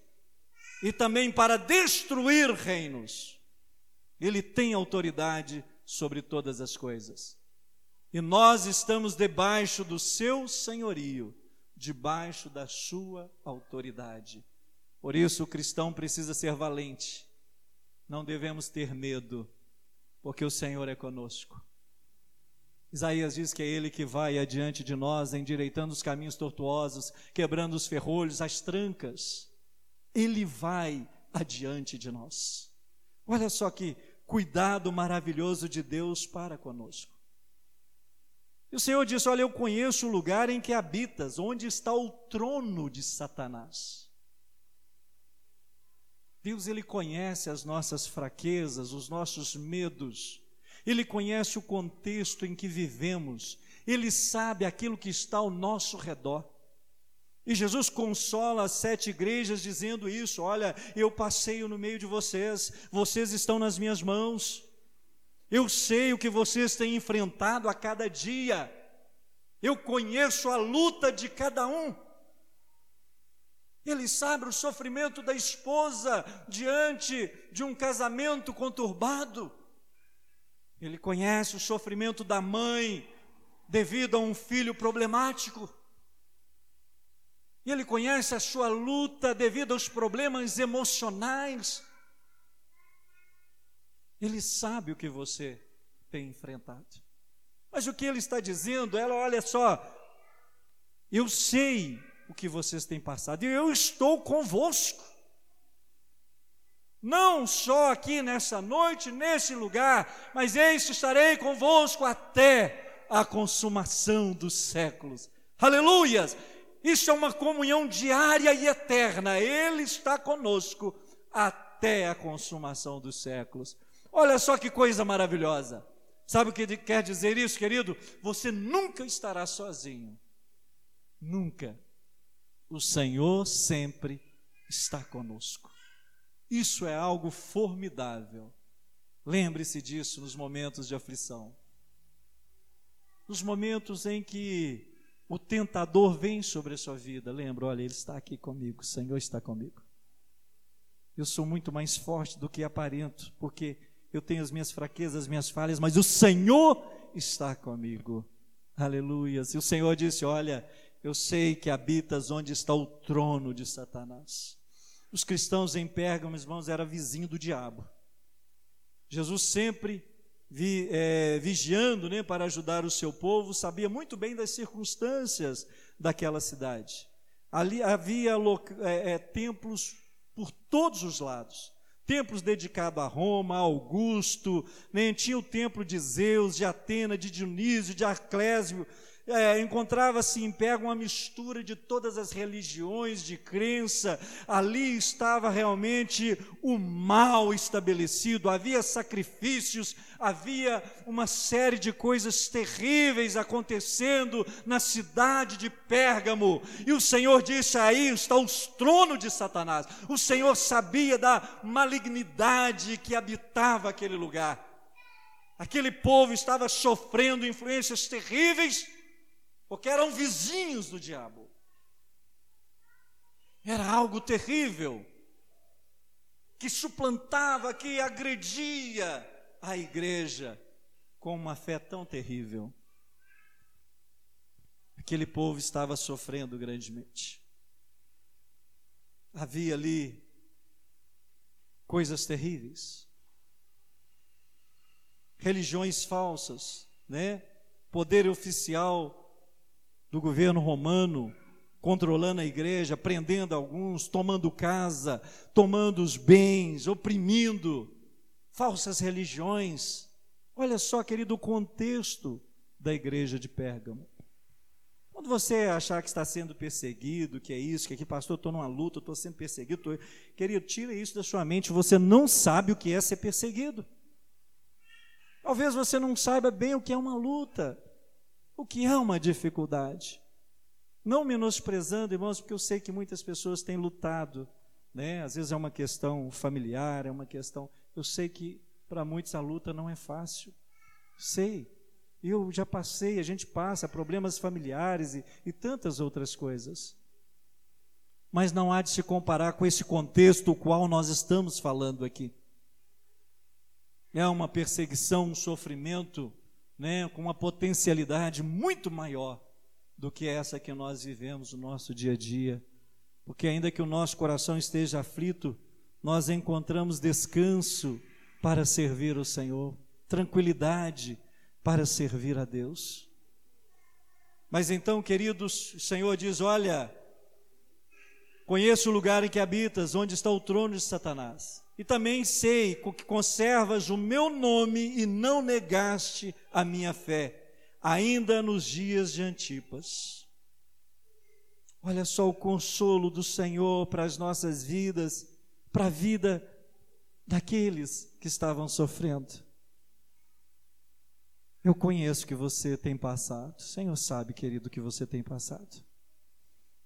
e também para destruir reinos. Ele tem autoridade sobre todas as coisas. E nós estamos debaixo do seu senhorio debaixo da sua autoridade. Por isso, o cristão precisa ser valente. Não devemos ter medo, porque o Senhor é conosco. Isaías diz que é Ele que vai adiante de nós, endireitando os caminhos tortuosos, quebrando os ferrolhos, as trancas. Ele vai adiante de nós. Olha só que cuidado maravilhoso de Deus para conosco. E o Senhor disse: Olha, eu conheço o lugar em que habitas, onde está o trono de Satanás. Deus, Ele conhece as nossas fraquezas, os nossos medos, Ele conhece o contexto em que vivemos, Ele sabe aquilo que está ao nosso redor. E Jesus consola as sete igrejas dizendo isso: Olha, eu passeio no meio de vocês, vocês estão nas minhas mãos. Eu sei o que vocês têm enfrentado a cada dia. Eu conheço a luta de cada um. Ele sabe o sofrimento da esposa diante de um casamento conturbado. Ele conhece o sofrimento da mãe devido a um filho problemático. Ele conhece a sua luta devido aos problemas emocionais. Ele sabe o que você tem enfrentado. Mas o que ele está dizendo, ela, olha só, eu sei o que vocês têm passado, e eu estou convosco. Não só aqui nessa noite, nesse lugar, mas eis que estarei convosco até a consumação dos séculos. Aleluias! Isso é uma comunhão diária e eterna. Ele está conosco até a consumação dos séculos. Olha só que coisa maravilhosa. Sabe o que quer dizer isso, querido? Você nunca estará sozinho. Nunca. O Senhor sempre está conosco. Isso é algo formidável. Lembre-se disso nos momentos de aflição. Nos momentos em que o tentador vem sobre a sua vida, lembra, olha, ele está aqui comigo, o Senhor está comigo. Eu sou muito mais forte do que aparento, porque eu tenho as minhas fraquezas, as minhas falhas, mas o Senhor está comigo. Aleluia. E o Senhor disse: Olha, eu sei que habitas onde está o trono de Satanás. Os cristãos em Pérgamo, irmãos, era vizinho do diabo. Jesus sempre vi, é, vigiando né, para ajudar o seu povo, sabia muito bem das circunstâncias daquela cidade. Ali havia é, é, templos por todos os lados templos dedicados a Roma, a Augusto, né? tinha o templo de Zeus, de Atena, de Dionísio, de Arclésio, é, encontrava-se em pé uma mistura de todas as religiões de crença, ali estava realmente o mal estabelecido, havia sacrifícios, havia uma série de coisas terríveis acontecendo na cidade de Pérgamo, e o Senhor disse: aí está o trono de Satanás. O Senhor sabia da malignidade que habitava aquele lugar. Aquele povo estava sofrendo influências terríveis porque eram vizinhos do diabo. Era algo terrível, que suplantava, que agredia a igreja com uma fé tão terrível. Aquele povo estava sofrendo grandemente. Havia ali coisas terríveis, religiões falsas, né? Poder oficial do governo romano, controlando a igreja, prendendo alguns, tomando casa, tomando os bens, oprimindo, falsas religiões. Olha só, querido, o contexto da igreja de Pérgamo. Quando você achar que está sendo perseguido, que é isso, que aqui, pastor, estou numa luta, estou sendo perseguido, tô... querido, tira isso da sua mente, você não sabe o que é ser perseguido. Talvez você não saiba bem o que é uma luta o que é uma dificuldade. Não menosprezando, irmãos, porque eu sei que muitas pessoas têm lutado, né? Às vezes é uma questão familiar, é uma questão. Eu sei que para muitos a luta não é fácil. Sei. Eu já passei, a gente passa problemas familiares e, e tantas outras coisas. Mas não há de se comparar com esse contexto o qual nós estamos falando aqui. É uma perseguição, um sofrimento né, com uma potencialidade muito maior do que essa que nós vivemos no nosso dia a dia. Porque ainda que o nosso coração esteja aflito, nós encontramos descanso para servir o Senhor, tranquilidade para servir a Deus. Mas então, queridos, o Senhor diz: Olha, conheço o lugar em que habitas, onde está o trono de Satanás. E também sei que conservas o meu nome e não negaste a minha fé, ainda nos dias de Antipas. Olha só o consolo do Senhor para as nossas vidas, para a vida daqueles que estavam sofrendo. Eu conheço que você tem passado, o Senhor sabe, querido, que você tem passado.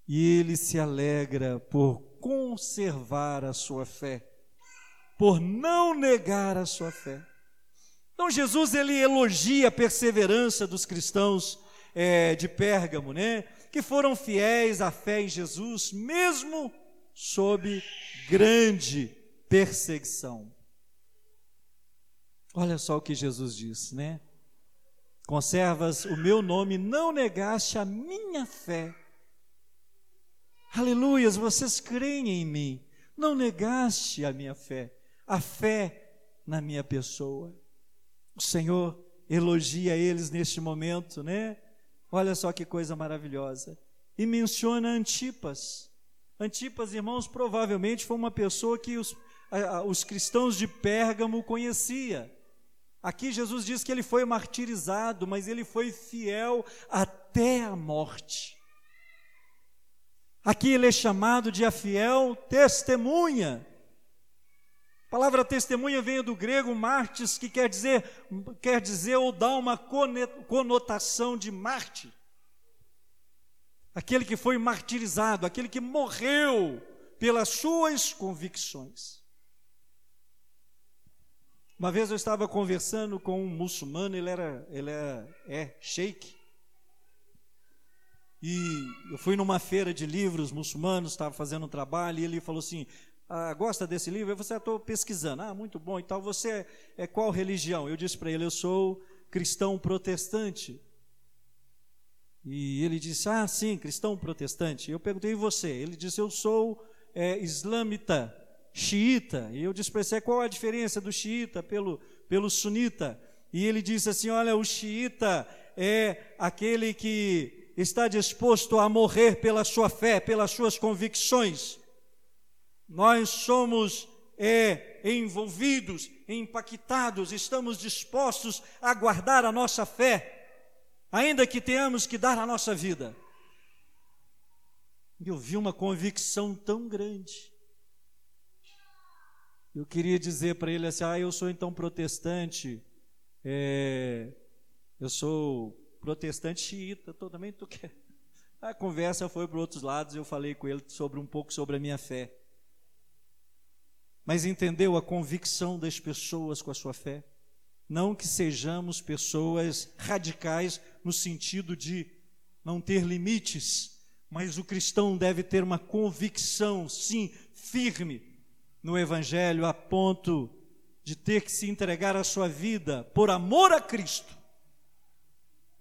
E Ele se alegra por conservar a sua fé por não negar a sua fé. Então Jesus ele elogia a perseverança dos cristãos é, de Pérgamo, né? Que foram fiéis à fé em Jesus, mesmo sob grande perseguição. Olha só o que Jesus diz, né? Conservas o meu nome, não negaste a minha fé. Aleluias, vocês creem em mim, não negaste a minha fé a fé na minha pessoa. O Senhor elogia eles neste momento, né? Olha só que coisa maravilhosa. E menciona Antipas. Antipas, irmãos, provavelmente foi uma pessoa que os, os cristãos de Pérgamo conhecia. Aqui Jesus diz que ele foi martirizado, mas ele foi fiel até a morte. Aqui ele é chamado de a fiel testemunha. Palavra testemunha vem do grego martis, que quer dizer, quer dizer ou dá uma conotação de Marte. Aquele que foi martirizado, aquele que morreu pelas suas convicções. Uma vez eu estava conversando com um muçulmano, ele era, ele é, é sheik. E eu fui numa feira de livros muçulmanos, estava fazendo um trabalho, e ele falou assim: ah, gosta desse livro? Eu você estou pesquisando. Ah, muito bom. Então você é, é qual religião? Eu disse para ele, eu sou cristão protestante. E ele disse, ah, sim, cristão protestante. Eu perguntei, e você? Ele disse, eu sou é, xiita. E eu disse para ele, qual a diferença do xiita pelo, pelo sunita? E ele disse assim, olha, o xiita é aquele que está disposto a morrer pela sua fé, pelas suas convicções. Nós somos é, envolvidos, impactados, estamos dispostos a guardar a nossa fé, ainda que tenhamos que dar a nossa vida. Eu vi uma convicção tão grande. Eu queria dizer para ele assim: ah, eu sou então protestante, é, eu sou protestante xiita, tô, também tu quer. A conversa foi para outros lados, eu falei com ele sobre um pouco sobre a minha fé mas entendeu a convicção das pessoas com a sua fé. Não que sejamos pessoas radicais no sentido de não ter limites, mas o cristão deve ter uma convicção, sim, firme no Evangelho, a ponto de ter que se entregar a sua vida por amor a Cristo.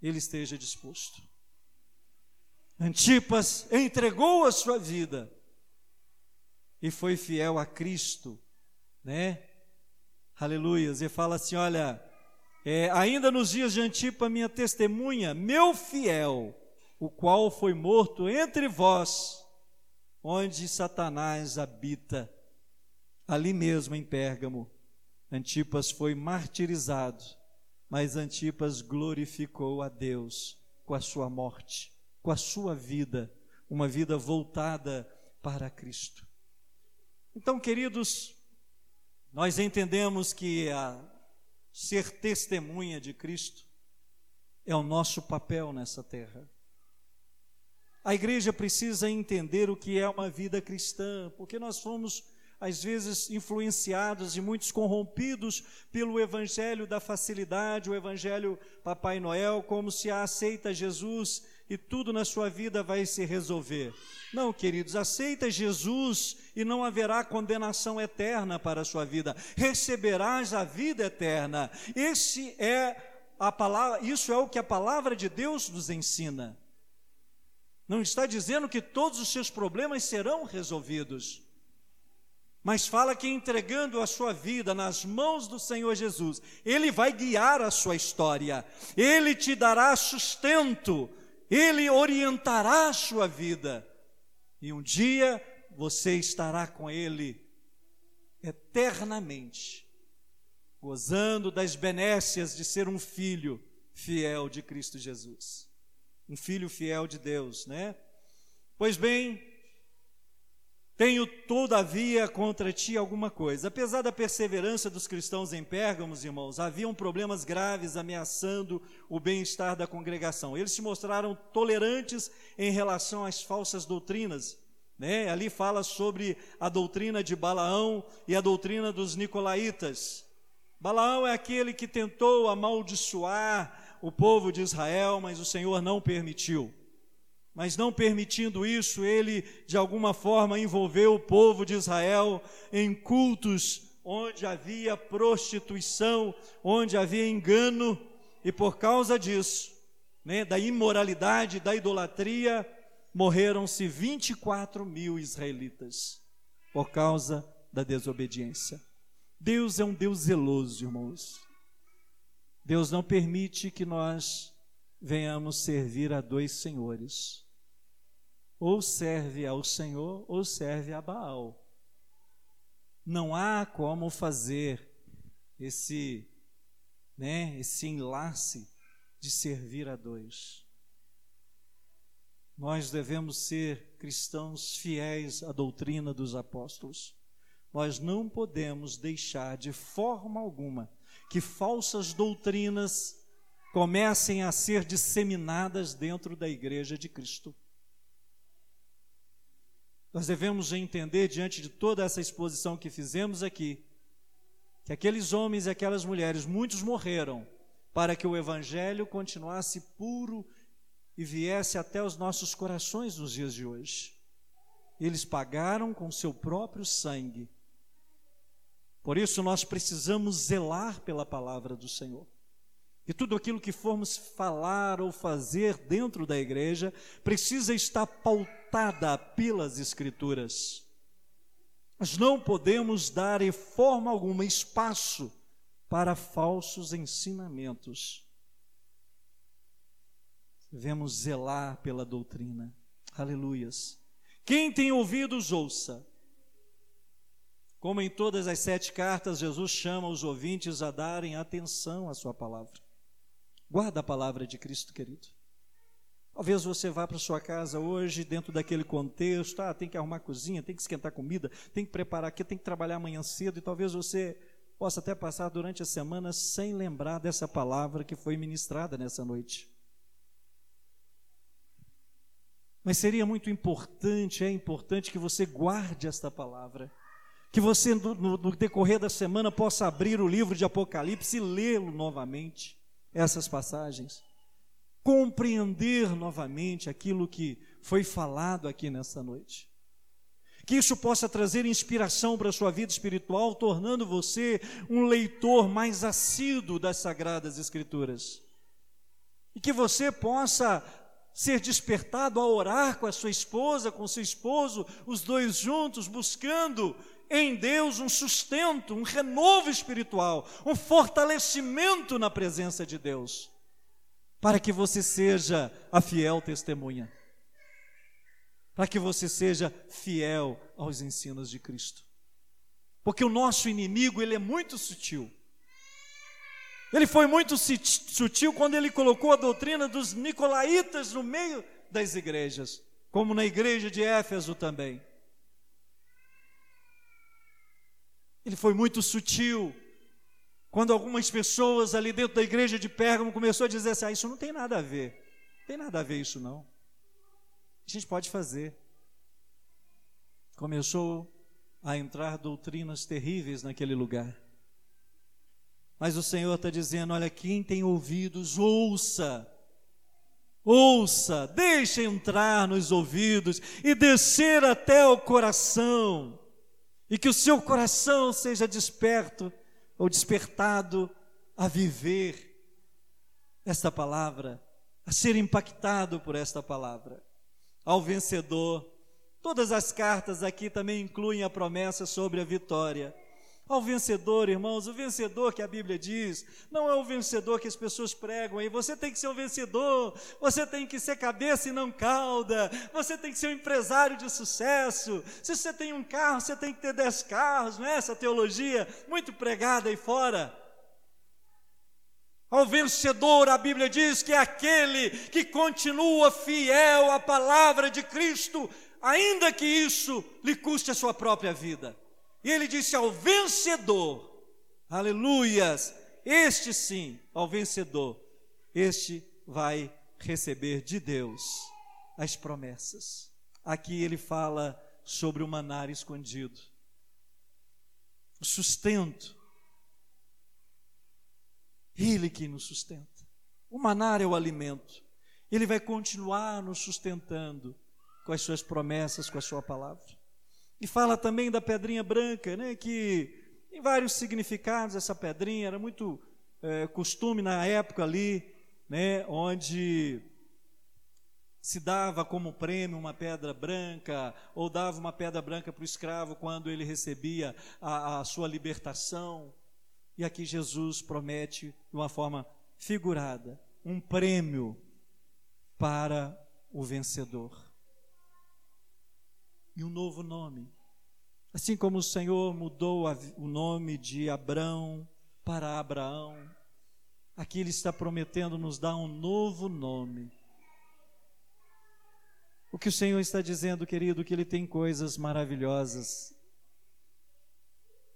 Ele esteja disposto. Antipas entregou a sua vida e foi fiel a Cristo, né? Aleluias. E fala assim: olha, é, ainda nos dias de Antipa, minha testemunha, meu fiel, o qual foi morto entre vós, onde Satanás habita, ali mesmo em Pérgamo. Antipas foi martirizado, mas Antipas glorificou a Deus com a sua morte, com a sua vida, uma vida voltada para Cristo. Então, queridos, nós entendemos que ser testemunha de Cristo é o nosso papel nessa terra. A igreja precisa entender o que é uma vida cristã, porque nós fomos às vezes influenciados e muitos corrompidos pelo evangelho da facilidade, o evangelho Papai Noel, como se aceita Jesus e tudo na sua vida vai se resolver. Não, queridos, aceita Jesus e não haverá condenação eterna para a sua vida. Receberás a vida eterna. Esse é a palavra, isso é o que a palavra de Deus nos ensina. Não está dizendo que todos os seus problemas serão resolvidos. Mas fala que entregando a sua vida nas mãos do Senhor Jesus, Ele vai guiar a sua história, Ele te dará sustento, ele orientará a sua vida, e um dia você estará com Ele eternamente, gozando das benécias de ser um filho fiel de Cristo Jesus. Um filho fiel de Deus, né? Pois bem, tenho, todavia, contra ti alguma coisa. Apesar da perseverança dos cristãos em Pérgamos, irmãos, haviam problemas graves ameaçando o bem-estar da congregação. Eles se mostraram tolerantes em relação às falsas doutrinas. Né? Ali fala sobre a doutrina de Balaão e a doutrina dos nicolaítas. Balaão é aquele que tentou amaldiçoar o povo de Israel, mas o Senhor não permitiu mas não permitindo isso, ele de alguma forma envolveu o povo de Israel em cultos onde havia prostituição, onde havia engano, e por causa disso, né, da imoralidade, da idolatria, morreram-se 24 mil israelitas por causa da desobediência. Deus é um Deus zeloso, irmãos. Deus não permite que nós venhamos servir a dois senhores ou serve ao Senhor ou serve a Baal. Não há como fazer esse, né, esse enlace de servir a dois. Nós devemos ser cristãos fiéis à doutrina dos apóstolos. Nós não podemos deixar de forma alguma que falsas doutrinas comecem a ser disseminadas dentro da igreja de Cristo. Nós devemos entender, diante de toda essa exposição que fizemos aqui, que aqueles homens e aquelas mulheres, muitos morreram para que o Evangelho continuasse puro e viesse até os nossos corações nos dias de hoje. Eles pagaram com seu próprio sangue. Por isso nós precisamos zelar pela palavra do Senhor. E tudo aquilo que formos falar ou fazer dentro da igreja precisa estar pautada pelas Escrituras. Nós não podemos dar em forma alguma espaço para falsos ensinamentos. Devemos zelar pela doutrina. Aleluias. Quem tem ouvidos, ouça. Como em todas as sete cartas, Jesus chama os ouvintes a darem atenção à sua palavra. Guarda a palavra de Cristo, querido. Talvez você vá para sua casa hoje, dentro daquele contexto, ah, tem que arrumar cozinha, tem que esquentar comida, tem que preparar aqui, tem que trabalhar amanhã cedo, e talvez você possa até passar durante a semana sem lembrar dessa palavra que foi ministrada nessa noite. Mas seria muito importante, é importante que você guarde esta palavra, que você, no, no decorrer da semana, possa abrir o livro de Apocalipse e lê-lo novamente essas passagens, compreender novamente aquilo que foi falado aqui nessa noite. Que isso possa trazer inspiração para a sua vida espiritual, tornando você um leitor mais assíduo das Sagradas Escrituras. E que você possa ser despertado a orar com a sua esposa, com seu esposo, os dois juntos, buscando em Deus um sustento, um renovo espiritual, um fortalecimento na presença de Deus, para que você seja a fiel testemunha, para que você seja fiel aos ensinos de Cristo. Porque o nosso inimigo, ele é muito sutil. Ele foi muito sutil quando ele colocou a doutrina dos nicolaítas no meio das igrejas, como na igreja de Éfeso também. Ele foi muito sutil. Quando algumas pessoas ali dentro da igreja de Pérgamo começou a dizer assim: ah, isso não tem nada a ver. Não tem nada a ver isso não. A gente pode fazer. Começou a entrar doutrinas terríveis naquele lugar. Mas o Senhor está dizendo: olha, quem tem ouvidos, ouça. Ouça, deixe entrar nos ouvidos e descer até o coração e que o seu coração seja desperto ou despertado a viver esta palavra, a ser impactado por esta palavra. Ao vencedor, todas as cartas aqui também incluem a promessa sobre a vitória. Ao vencedor, irmãos, o vencedor que a Bíblia diz, não é o vencedor que as pessoas pregam aí. Você tem que ser o vencedor, você tem que ser cabeça e não cauda, você tem que ser um empresário de sucesso. Se você tem um carro, você tem que ter dez carros, não é essa teologia muito pregada aí fora? Ao vencedor, a Bíblia diz que é aquele que continua fiel à palavra de Cristo, ainda que isso lhe custe a sua própria vida. E ele disse ao vencedor, aleluias, este sim, ao vencedor, este vai receber de Deus as promessas. Aqui ele fala sobre o manar escondido, o sustento. Ele que nos sustenta. O manar é o alimento. Ele vai continuar nos sustentando com as suas promessas, com a sua palavra. E fala também da pedrinha branca, né, que em vários significados essa pedrinha era muito é, costume na época ali, né, onde se dava como prêmio uma pedra branca, ou dava uma pedra branca para o escravo quando ele recebia a, a sua libertação. E aqui Jesus promete, de uma forma figurada, um prêmio para o vencedor e um novo nome. Assim como o Senhor mudou o nome de Abrão para Abraão, aqui Ele está prometendo nos dar um novo nome. O que o Senhor está dizendo, querido, que Ele tem coisas maravilhosas,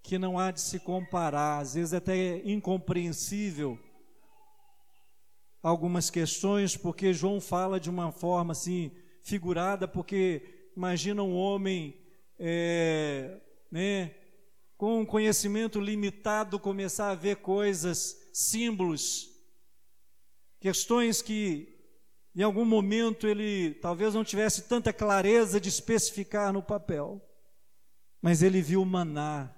que não há de se comparar, às vezes até incompreensível algumas questões, porque João fala de uma forma assim figurada, porque Imagina um homem é, né, com um conhecimento limitado começar a ver coisas, símbolos, questões que em algum momento ele talvez não tivesse tanta clareza de especificar no papel, mas ele viu maná,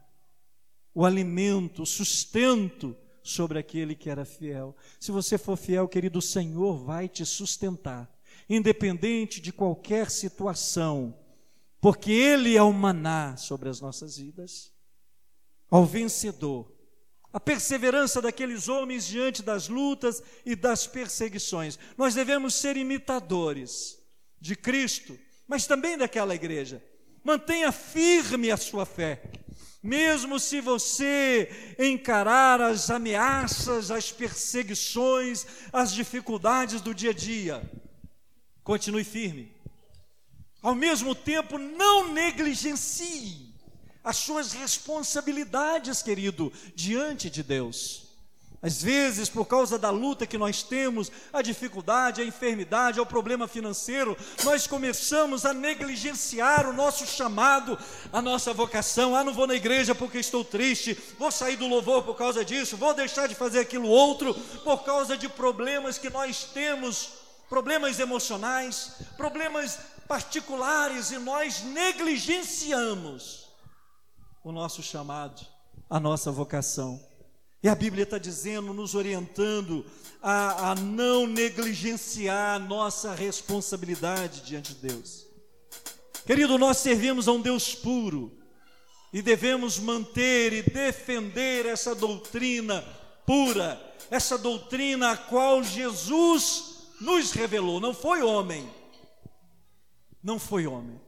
o alimento, o sustento sobre aquele que era fiel. Se você for fiel, querido, o Senhor vai te sustentar independente de qualquer situação, porque Ele é o maná sobre as nossas vidas, ao vencedor. A perseverança daqueles homens diante das lutas e das perseguições. Nós devemos ser imitadores de Cristo, mas também daquela igreja. Mantenha firme a sua fé. Mesmo se você encarar as ameaças, as perseguições, as dificuldades do dia a dia, Continue firme. Ao mesmo tempo, não negligencie as suas responsabilidades, querido, diante de Deus. Às vezes, por causa da luta que nós temos, a dificuldade, a enfermidade, o problema financeiro, nós começamos a negligenciar o nosso chamado, a nossa vocação. Ah, não vou na igreja porque estou triste, vou sair do louvor por causa disso, vou deixar de fazer aquilo outro, por causa de problemas que nós temos problemas emocionais, problemas particulares e nós negligenciamos o nosso chamado, a nossa vocação. E a Bíblia está dizendo, nos orientando a, a não negligenciar a nossa responsabilidade diante de Deus. Querido, nós servimos a um Deus puro e devemos manter e defender essa doutrina pura, essa doutrina a qual Jesus nos revelou, não foi homem. Não foi homem.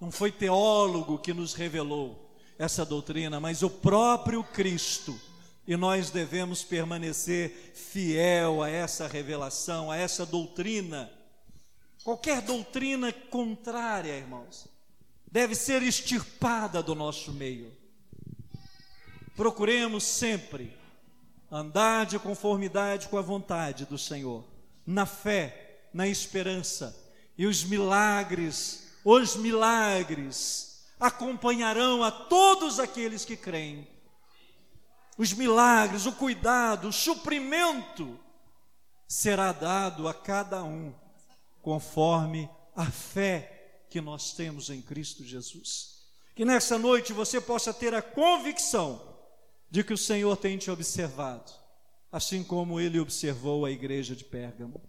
Não foi teólogo que nos revelou essa doutrina, mas o próprio Cristo. E nós devemos permanecer fiel a essa revelação, a essa doutrina. Qualquer doutrina contrária, irmãos, deve ser extirpada do nosso meio. Procuremos sempre andar de conformidade com a vontade do Senhor na fé, na esperança. E os milagres, os milagres acompanharão a todos aqueles que creem. Os milagres, o cuidado, o suprimento será dado a cada um conforme a fé que nós temos em Cristo Jesus. Que nessa noite você possa ter a convicção de que o Senhor tem te observado assim como ele observou a igreja de Pérgamo.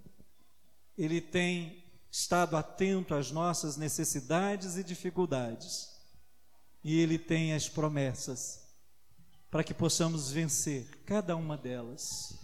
Ele tem estado atento às nossas necessidades e dificuldades, e ele tem as promessas para que possamos vencer cada uma delas.